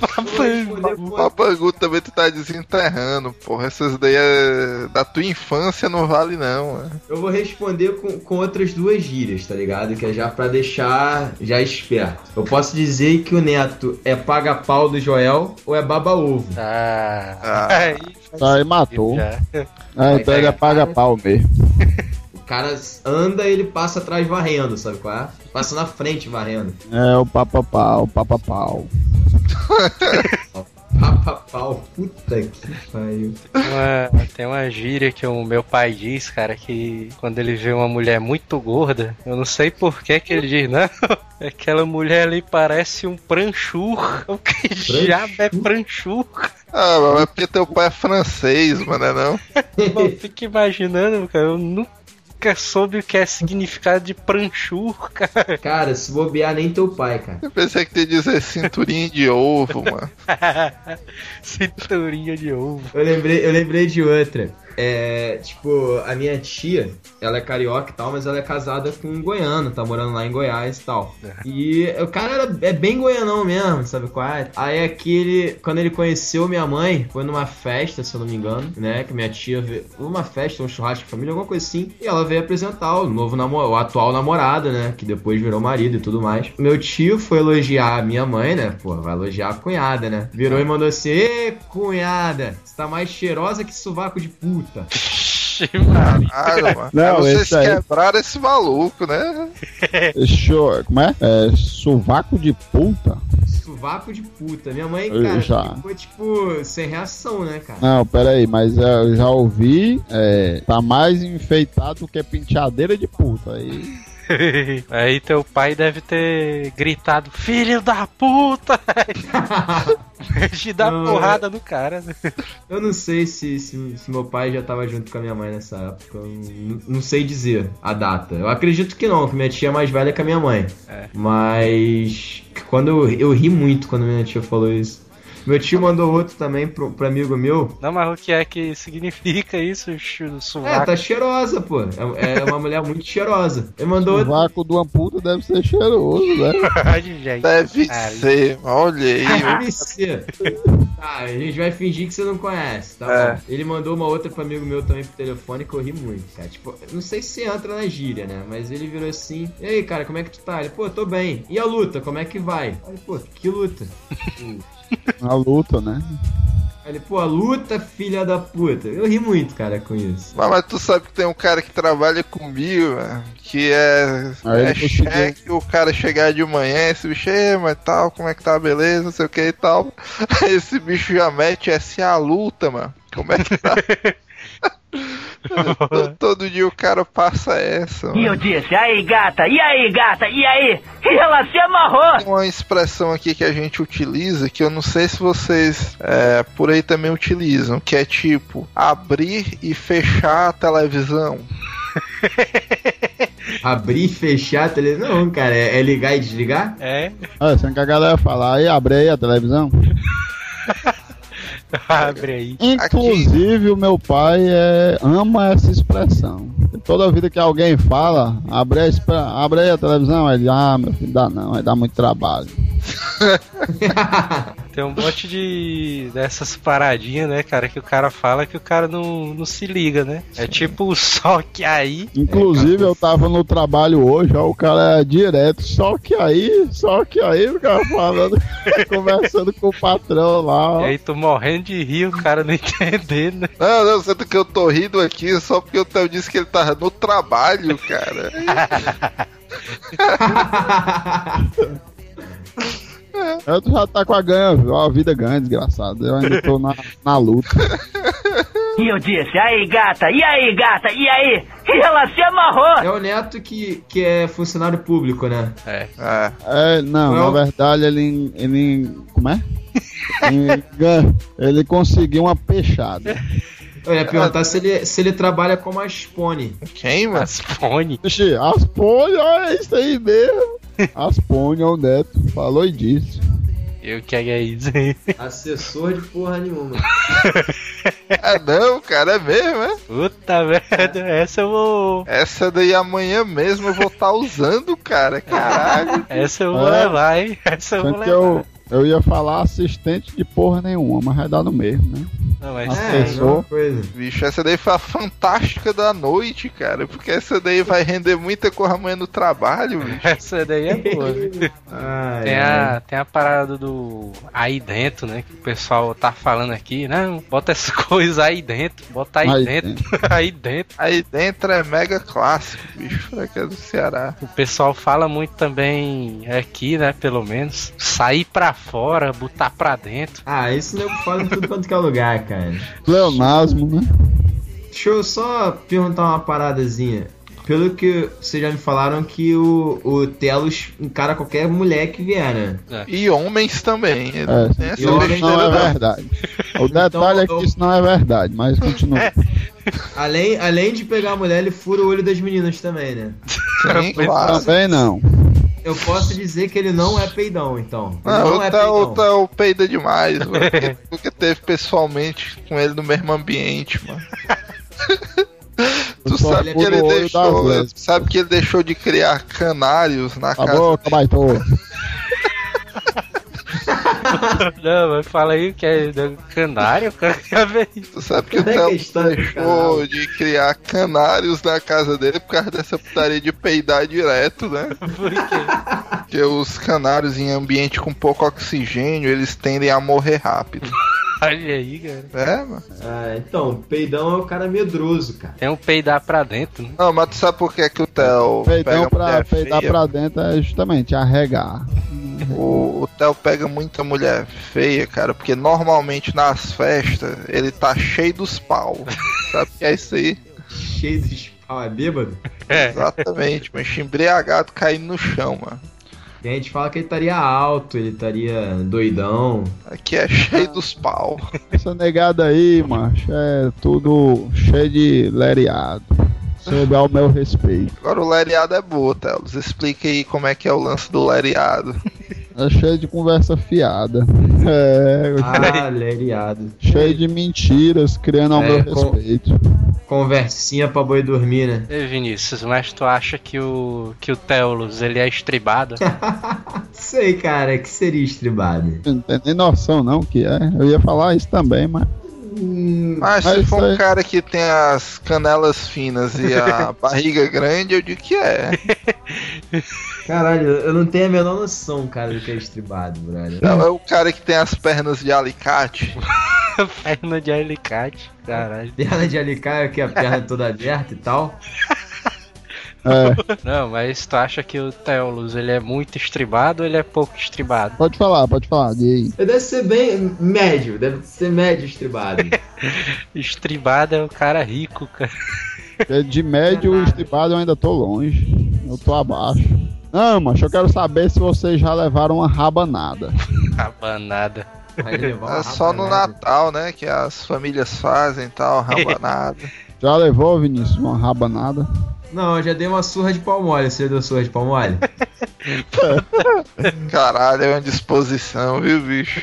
Papangu. Papangu também tu tá desenterrando, porra. Essas daí é... da tua infância não vale não, mano. Eu vou responder com, com outras duas gírias, tá ligado? Que é já pra deixar já esperto. Eu posso dizer que o neto é paga-pau do Joel ou é baba-ovo. Ah, Ah. aí, Aí matou. já. É, então ele é paga-pau mesmo. (laughs) O cara anda e ele passa atrás varrendo, sabe qual é? Passa na frente varrendo. É o papapau, papapau. (laughs) Papa-pau, puta que pariu. Uma- tem uma gíria que o meu pai diz, cara, que quando ele vê uma mulher muito gorda, eu não sei por que que ele diz, não, (laughs) aquela mulher ali parece um pranchur. O que diabo é pranchur? Ah, mas é porque teu pai é francês, mano, é não? (laughs) Eu fico imaginando, cara, eu nunca soube o que é significado de pranchur, cara. Cara, se bobear nem teu pai, cara. Eu pensei que tu ia dizer cinturinha de ovo, mano. (laughs) Cinturinha de ovo. Eu lembrei, eu lembrei de outra. É, tipo, a minha tia, ela é carioca e tal, mas ela é casada com um goiano, tá morando lá em Goiás e tal. E o cara era, é bem goianão mesmo, sabe qual é? Aí aquele, quando ele conheceu minha mãe, foi numa festa, se eu não me engano, né? Que minha tia veio, uma festa, um churrasco de família, alguma coisa assim. E ela veio apresentar o novo namorado, o atual namorado, né? Que depois virou marido e tudo mais. Meu tio foi elogiar a minha mãe, né? Pô, vai elogiar a cunhada, né? Virou e mandou assim: Ê, cunhada, você tá mais cheirosa que sovaco de puta. Caralho, mano. (laughs) Não, vocês esse aí- quebraram esse maluco, né? (laughs) Show, como é? É sovaco de puta? Sovaco de puta. Minha mãe, Eu cara, já. ficou tipo sem reação, né, cara? Não, pera aí, mas eu já ouvi, é, tá mais enfeitado que penteadeira de puta. Aí, (laughs) Aí teu pai deve ter gritado, filho da puta! (laughs) De dar Não, porrada no cara. né? Eu não sei se, se, se meu pai já tava junto com a minha mãe nessa época. Não, não sei dizer a data. Eu acredito que não, que minha tia é mais velha que a minha mãe. É. Mas quando eu, eu ri muito quando minha tia falou isso. Meu tio mandou outro também pro, pro amigo meu. Não, mas o que é que significa isso, chu- É, sovaco? tá cheirosa, pô. É, é uma mulher muito cheirosa. Ele mandou outro. sovaco de uma puta deve ser cheiroso, né? (laughs) Ai. Deve Caralho. ser, olha aí. Deve ser. Tá, a gente vai fingir que você não conhece, tá É. bom? Ele mandou uma outra pro amigo meu também pro telefone que eu ri muito, cara. Tipo, não sei se entra na gíria, né? Mas ele virou assim: E aí, cara, como é que tu tá? Ele, pô, tô bem. E a luta, como é que vai? Aí, pô, que luta? (laughs) (laughs) Na luta, né? Ele, pô, luta, filha da puta. Eu ri muito, cara, com isso. Mas, mas tu sabe que tem um cara que trabalha comigo, mano, que é, Aí é cheque, o cara chegar de manhã, esse bicho, "Ê, mas tal, como é que tá, beleza, não sei o que e tal. Aí (laughs) esse bicho já mete essa é a luta, mano. Como é que tá? (laughs) todo, dia o cara passa essa, E eu mano. disse, aí gata, e aí gata, e aí? E ela se amarrou. Uma expressão aqui que a gente utiliza que eu não sei se vocês é, por aí também utilizam, que é tipo abrir e fechar a televisão. (laughs) Abrir e fechar a televisão. Não, cara, é, é ligar e desligar? É. Olha, sem que a galera falar, aí abre aí a televisão. (laughs) Abre aí. Inclusive, o meu pai é, ama essa expressão. Toda vida que alguém fala, abre, a, abre aí a televisão, ele, ah, meu filho, dá não, vai dar muito trabalho. (laughs) Tem um monte de dessas paradinhas, né, cara, que o cara fala que o cara não, não se liga, né? É tipo só que aí. Inclusive, eu tava no trabalho hoje, ó, o cara é direto, só que aí, só que aí, o cara falando, (laughs) conversando com o patrão lá, ó. E aí tu morrendo de rir, o cara não (laughs) entendendo, né? Não, não, sendo que eu tô rindo aqui só porque o Theo disse que ele tava no trabalho, cara. (laughs) Eu já tá com a ganha, ó, a vida ganha, desgraçado. Eu ainda tô na, na luta. (laughs) E eu disse, aí gata, e aí gata, e aí? E ela se amarrou. É o Neto que, que é funcionário público, né? É. É. É, não, Não. na verdade ele. ele como é? (laughs) Ele, ele conseguiu uma peixada. Eu ia perguntar se ele, se ele trabalha como Aspone. Quem, mano? Aspone. Aspone, olha isso aí mesmo. Aspone é o Neto, falou e disse. Eu que é isso. Assessor de porra nenhuma. Ah, não, cara, é mesmo, é? Puta merda, essa eu vou. Essa daí amanhã mesmo eu vou estar usando, cara. Caralho. Essa eu vou É. levar, hein? Essa eu vou Tanto que levar. eu, eu ia falar assistente de porra nenhuma, mas vai dar no mesmo, né? Não, mas É, É. Bicho, essa daí foi a fantástica da noite, cara. Porque essa daí vai render muita coisa amanhã no trabalho, bicho. essa daí é boa, viu? Ai, Tem a, tem a parada do aí dentro, né? Que o pessoal tá falando aqui. Não, bota essa (laughs) coisa aí dentro. Bota aí, Aí dentro. (laughs) aí dentro. Aí dentro é mega clássico, bicho. Pra que é do Ceará. O pessoal fala muito também aqui, né? Pelo menos. Sair pra fora, botar pra dentro. Ah, isso nego fala em tudo quanto que é lugar, cara. Pleonasmo, né? Deixa eu só perguntar uma paradazinha. Pelo que vocês já me falaram que o, o Telos encara qualquer mulher que vier, né? E homens também. É, essa E homens isso não é não. verdade. O detalhe é que isso não é verdade, mas continua. Além, além de pegar a mulher, ele fura o olho das meninas também, né? Sim, claro. Também não. Eu posso dizer que ele não é peidão, então. Ele Não, não o é o peidão. Theo peida demais, (laughs) mano. Porque Nunca teve pessoalmente com ele no mesmo ambiente, mano. (laughs) Tu sabe que ele o deixou. Sabe que ele deixou de criar canários na Tá casa. bom, Cabaitô. (laughs) Não, mas fala aí que é do canário, (laughs) isso. Tu sabe que o Como é que é a história do deixou de criar canários na casa dele por causa dessa putaria de peidar direto, né? (laughs) Por quê? Porque os canários em ambiente com pouco oxigênio, eles tendem a morrer rápido. Olha aí, cara. É, mano. Ah, então, peidão é o cara medroso, cara. Tem um peidar pra dentro, né? Não, mas tu sabe por que, que o Theo Peidão pega pra peidar feia? pra dentro é justamente arregar. O, o Theo pega muita mulher feia, cara, porque normalmente nas festas ele tá cheio dos pau. (laughs) Sabe o que é isso aí? Cheio de pau, é bêbado. É. Exatamente, mas embriagado caindo no chão, mano. E a gente fala que ele estaria alto, ele estaria doidão. Aqui é cheio dos pau. (laughs) Essa negada aí, macho, é tudo cheio de lereado. Sob ao meu respeito. Agora o lereado é boa, Telos. Explica aí como é que é o lance do lereado. É cheio de conversa fiada. É, Ah, leriado. cheio de mentiras, criando ao É, meu com- respeito. Conversinha pra boi dormir, né? Ei, Vinícius, mas tu acha que o que o Teolos ele é estribado? (laughs) Sei, cara, que seria estribado. Não tem nem noção não que é. Eu ia falar isso também, mas. Mas se for um aí- cara que tem as canelas finas e a (laughs) barriga grande, eu digo que é. Caralho, eu não tenho a menor noção, cara, do que é estribado, brother. Não, é o cara que tem as pernas de alicate. (laughs) Perna de alicate, caralho. Perna de alicate, que a perna toda aberta e tal. (laughs) É, Não, mas tu acha que o Teolus ele é muito estribado ou ele é pouco estribado? pode falar, pode falar. E aí? Deve ser bem médio, deve ser médio estribado. (laughs) Estribado é o cara rico, cara. Porque De médio estribado eu ainda tô longe. Eu tô abaixo. Não, mas eu quero saber se vocês já levaram uma rabanada. (laughs) Rabanada. É só no. Natal, né? Que as famílias fazem e tal, (laughs) rabanada. Já levou, Vinícius, uma rabanada? Não, eu já dei uma surra de pau mole. Você deu surra de pau mole? (laughs) Caralho, é uma disposição, viu, bicho?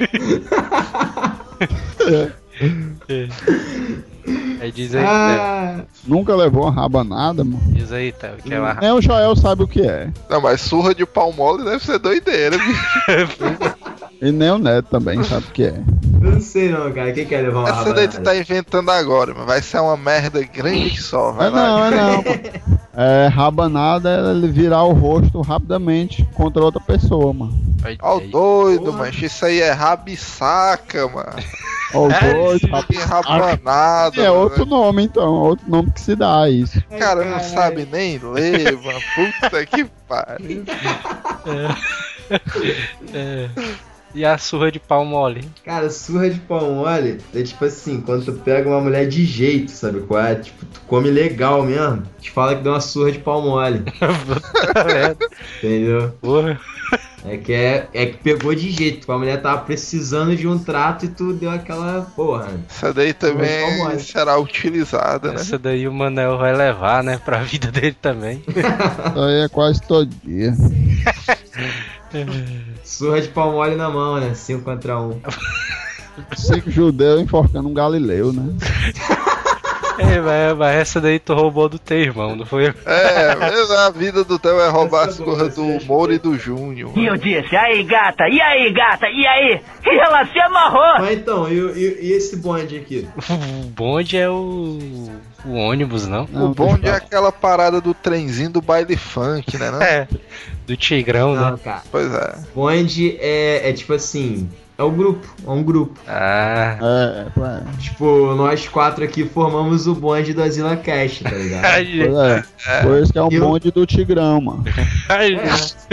Aí diz aí. Ah, Nunca levou uma rabanada, mano? diz aí, Theo, que é uma Nem o Joel sabe o que é. Não, mas surra de pau mole deve ser doideira, bicho. (laughs) E nem o Neto também sabe o que é. Eu não sei não, cara. Quem quer levar uma Essa daí tu tá inventando agora, mas vai ser uma merda grande que só. Vai É lá. não, é não. (laughs) É, rabanada é ele virar o rosto rapidamente contra outra pessoa, mano. Ó, o doido, mas isso aí é rabisaca, mano. (laughs) Ó, os dois, Que rabanada. É mano. outro nome, então. Outro nome que se dá a isso. O cara não sabe nem ler, mano. (laughs) Puta que pariu. É. E a surra de pau mole? Cara, surra de pau mole é tipo assim, quando tu pega uma mulher de jeito, sabe qual é? Tipo, tu come legal mesmo. Te fala que deu uma surra de pau mole. (laughs) Entendeu? Porra. É que, é, é que pegou de jeito. tipo, A mulher tava precisando de um trato e tu deu aquela porra. Essa daí também será utilizada, né? Essa daí o Manel vai levar, né, pra vida dele também. (laughs) Isso aí é quase todo dia. (laughs) Surra de pau mole na mão, né? 5 contra 1. Um. (laughs) Cinco judeus enforcando um galileu, né? (laughs) É, mas, mas essa daí tu roubou do teu irmão, não foi? É, mas a vida do Theo é roubar as coisas do Moro e do Júnior. E eu disse, aí gata, e aí gata, e aí? E ela se amarrou. Mas então, e, e- e esse bonde aqui? (laughs) O bonde é o. o ônibus, não? O bonde é aquela parada do trenzinho do baile funk, né? Não? (laughs) É. Do Tigrão, Não, né? cara. Pois é. Bonde é, é tipo assim. É um grupo, é um grupo. Ah. É, é. Tipo, nós quatro aqui formamos o bonde do Asila Cash, tá ligado? (laughs) Pois é. Por isso que é um Eu- bonde do Tigrão, mano. (laughs) É,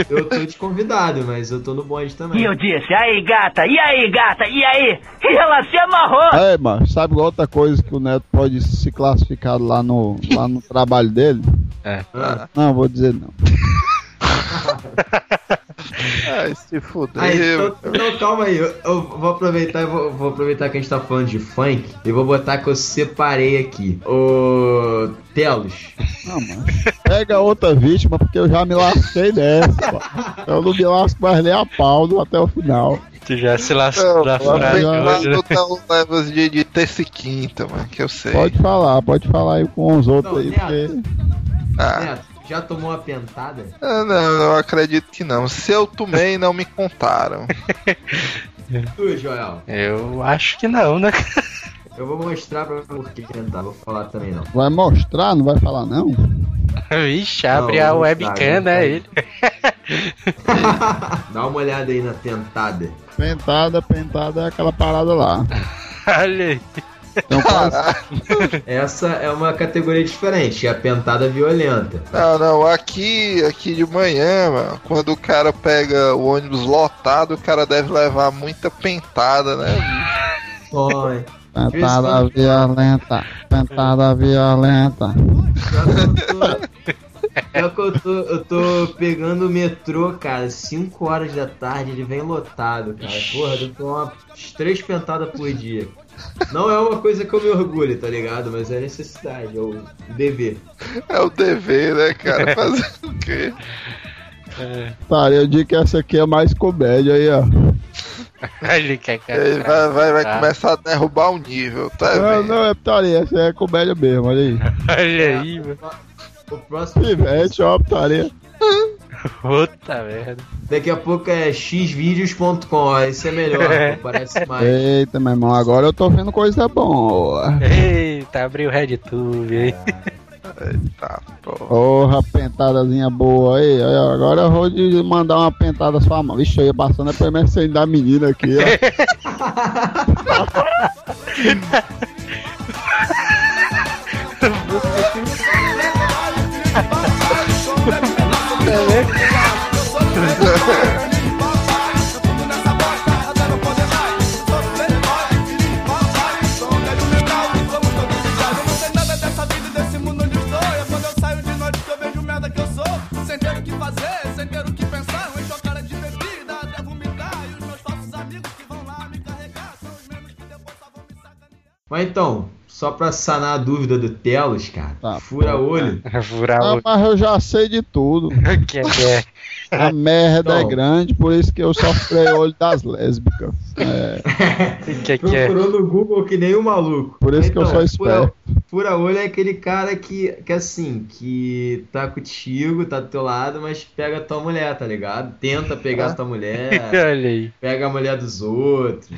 eu tô te convidado, mas eu tô no bonde também. E eu disse, aí gata, e aí gata, e aí? E ela se amarrou. É, mano, sabe outra coisa que o Neto pode se classificar lá no, lá no (laughs) trabalho dele? É. Ah. Não, vou dizer não. Ai, se fudeu. Ah, então, então calma aí, eu, eu vou aproveitar e vou, vou aproveitar que a gente tá falando de funk e vou botar que eu separei aqui. O Telos. Mano. Pega outra vítima, porque eu já me lasquei dessa. pô. Eu não me lasco mais nem a pau até o final. Tu já se lascou Não, da lá frase vem lá hoje, né? do Theo levas de, de terça e quinta, mano, que eu sei. Pode falar, pode falar aí com os outros Não, aí, Neto. porque. Ah, Neto, já tomou uma pentada? ah, não, eu acredito que não. Se eu tomei, não me contaram. (laughs) Tu, Joel. Eu acho que não, né? Eu vou mostrar pra por que tentar, vou falar também não. Vai mostrar, não vai falar não? (laughs) Vixe, abre Não, a webcam, né? Ele. (laughs) Dá uma olhada aí na pentada. Pentada, pentada é aquela parada lá. Olha aí. Então, quase, (laughs) Essa é uma categoria diferente, é a pentada violenta. Não, não, aqui, aqui de manhã, mano, quando o cara pega o ônibus lotado, o cara deve levar muita pentada, né? Oi. pentada violenta, pentada violenta. É que eu tô, eu tô pegando o metrô, cara, 5 horas da tarde, ele vem lotado, cara. Porra, eu tô umas três pentadas por dia. Não é uma coisa que eu me orgulho, tá ligado? Mas é necessidade, é o dever. É o dever, né, cara? Fazer o quê? Tá, eu digo que essa aqui é mais comédia aí, ó. (laughs) Ele quer que Ele vai, vai, vai Tá. começar a derrubar o nível, tá Não, vendo? não, é putaria, essa é comédia mesmo, olha aí. (laughs) Olha aí, mano. O próximo. Pivete, ó, putaria. Puta merda. Daqui a pouco é xvideos.com, isso é melhor, pô, parece mais. Eita, meu irmão, agora eu tô vendo coisa boa. Eita, abriu o RedTube aí. Eita, pô. Porra, pentadazinha boa aí. Agora eu vou de mandar uma pentada sua mão. Vixe, eu ia passando a permissão da menina aqui, ó. Mas então, só pra sanar a dúvida do Telos, cara, Tá, fura olho. (laughs) Furar Ah, o mas eu já sei de tudo. (laughs) que é. A merda é Então. grande, por isso que eu só furei o olho das lésbicas. É, que, (laughs) que é. Procurou no Google que nem um maluco. por isso que eu Então, sou esperto. Fura, fura olho é aquele cara que, que assim, que tá contigo, tá do teu lado, mas pega a tua mulher, tá ligado? Tenta pegar a tua mulher, Olha aí. pega a mulher dos outros.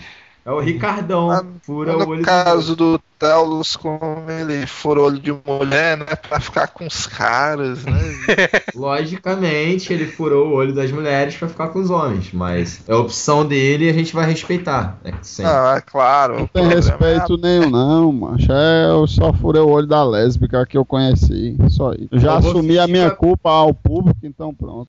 É o Ricardão, Ah, fura o olho No caso do Telos, como ele furou olho de mulher, né? Pra ficar com os caras, né? (laughs) Logicamente, ele furou o olho das mulheres pra ficar com os homens, mas é a opção dele e a gente vai respeitar. É sempre. Não, é claro. Não tem problema respeito nenhum, não, macho. É, eu só furei o olho da lésbica que eu conheci. Só isso. Eu já vou assumi a minha que- culpa ao público, então pronto.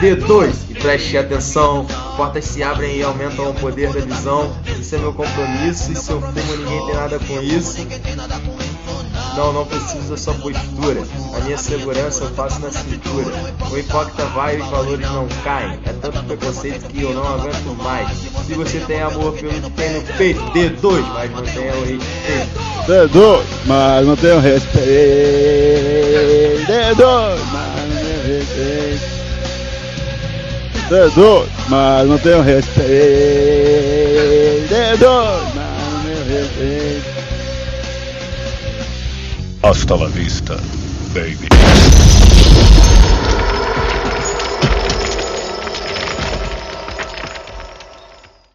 D2, e preste atenção, portas se abrem e aumentam o poder da visão. Isso é meu compromisso, e se eu fumo ninguém tem nada com isso. Não, não preciso da sua postura. A minha segurança eu faço na cintura. O hipócrita vai e os valores não caem. É tanto preconceito que eu não aguento mais. Se você tem amor pelo que tem no peito, D2, mas não tenha o respeito. Dedo, mas não tenho respeito. Dedo, mas não tenho respeito. Dedo, mas não tenho respeito. Dedo, mas não tenho respeito. Hasta la vista, baby.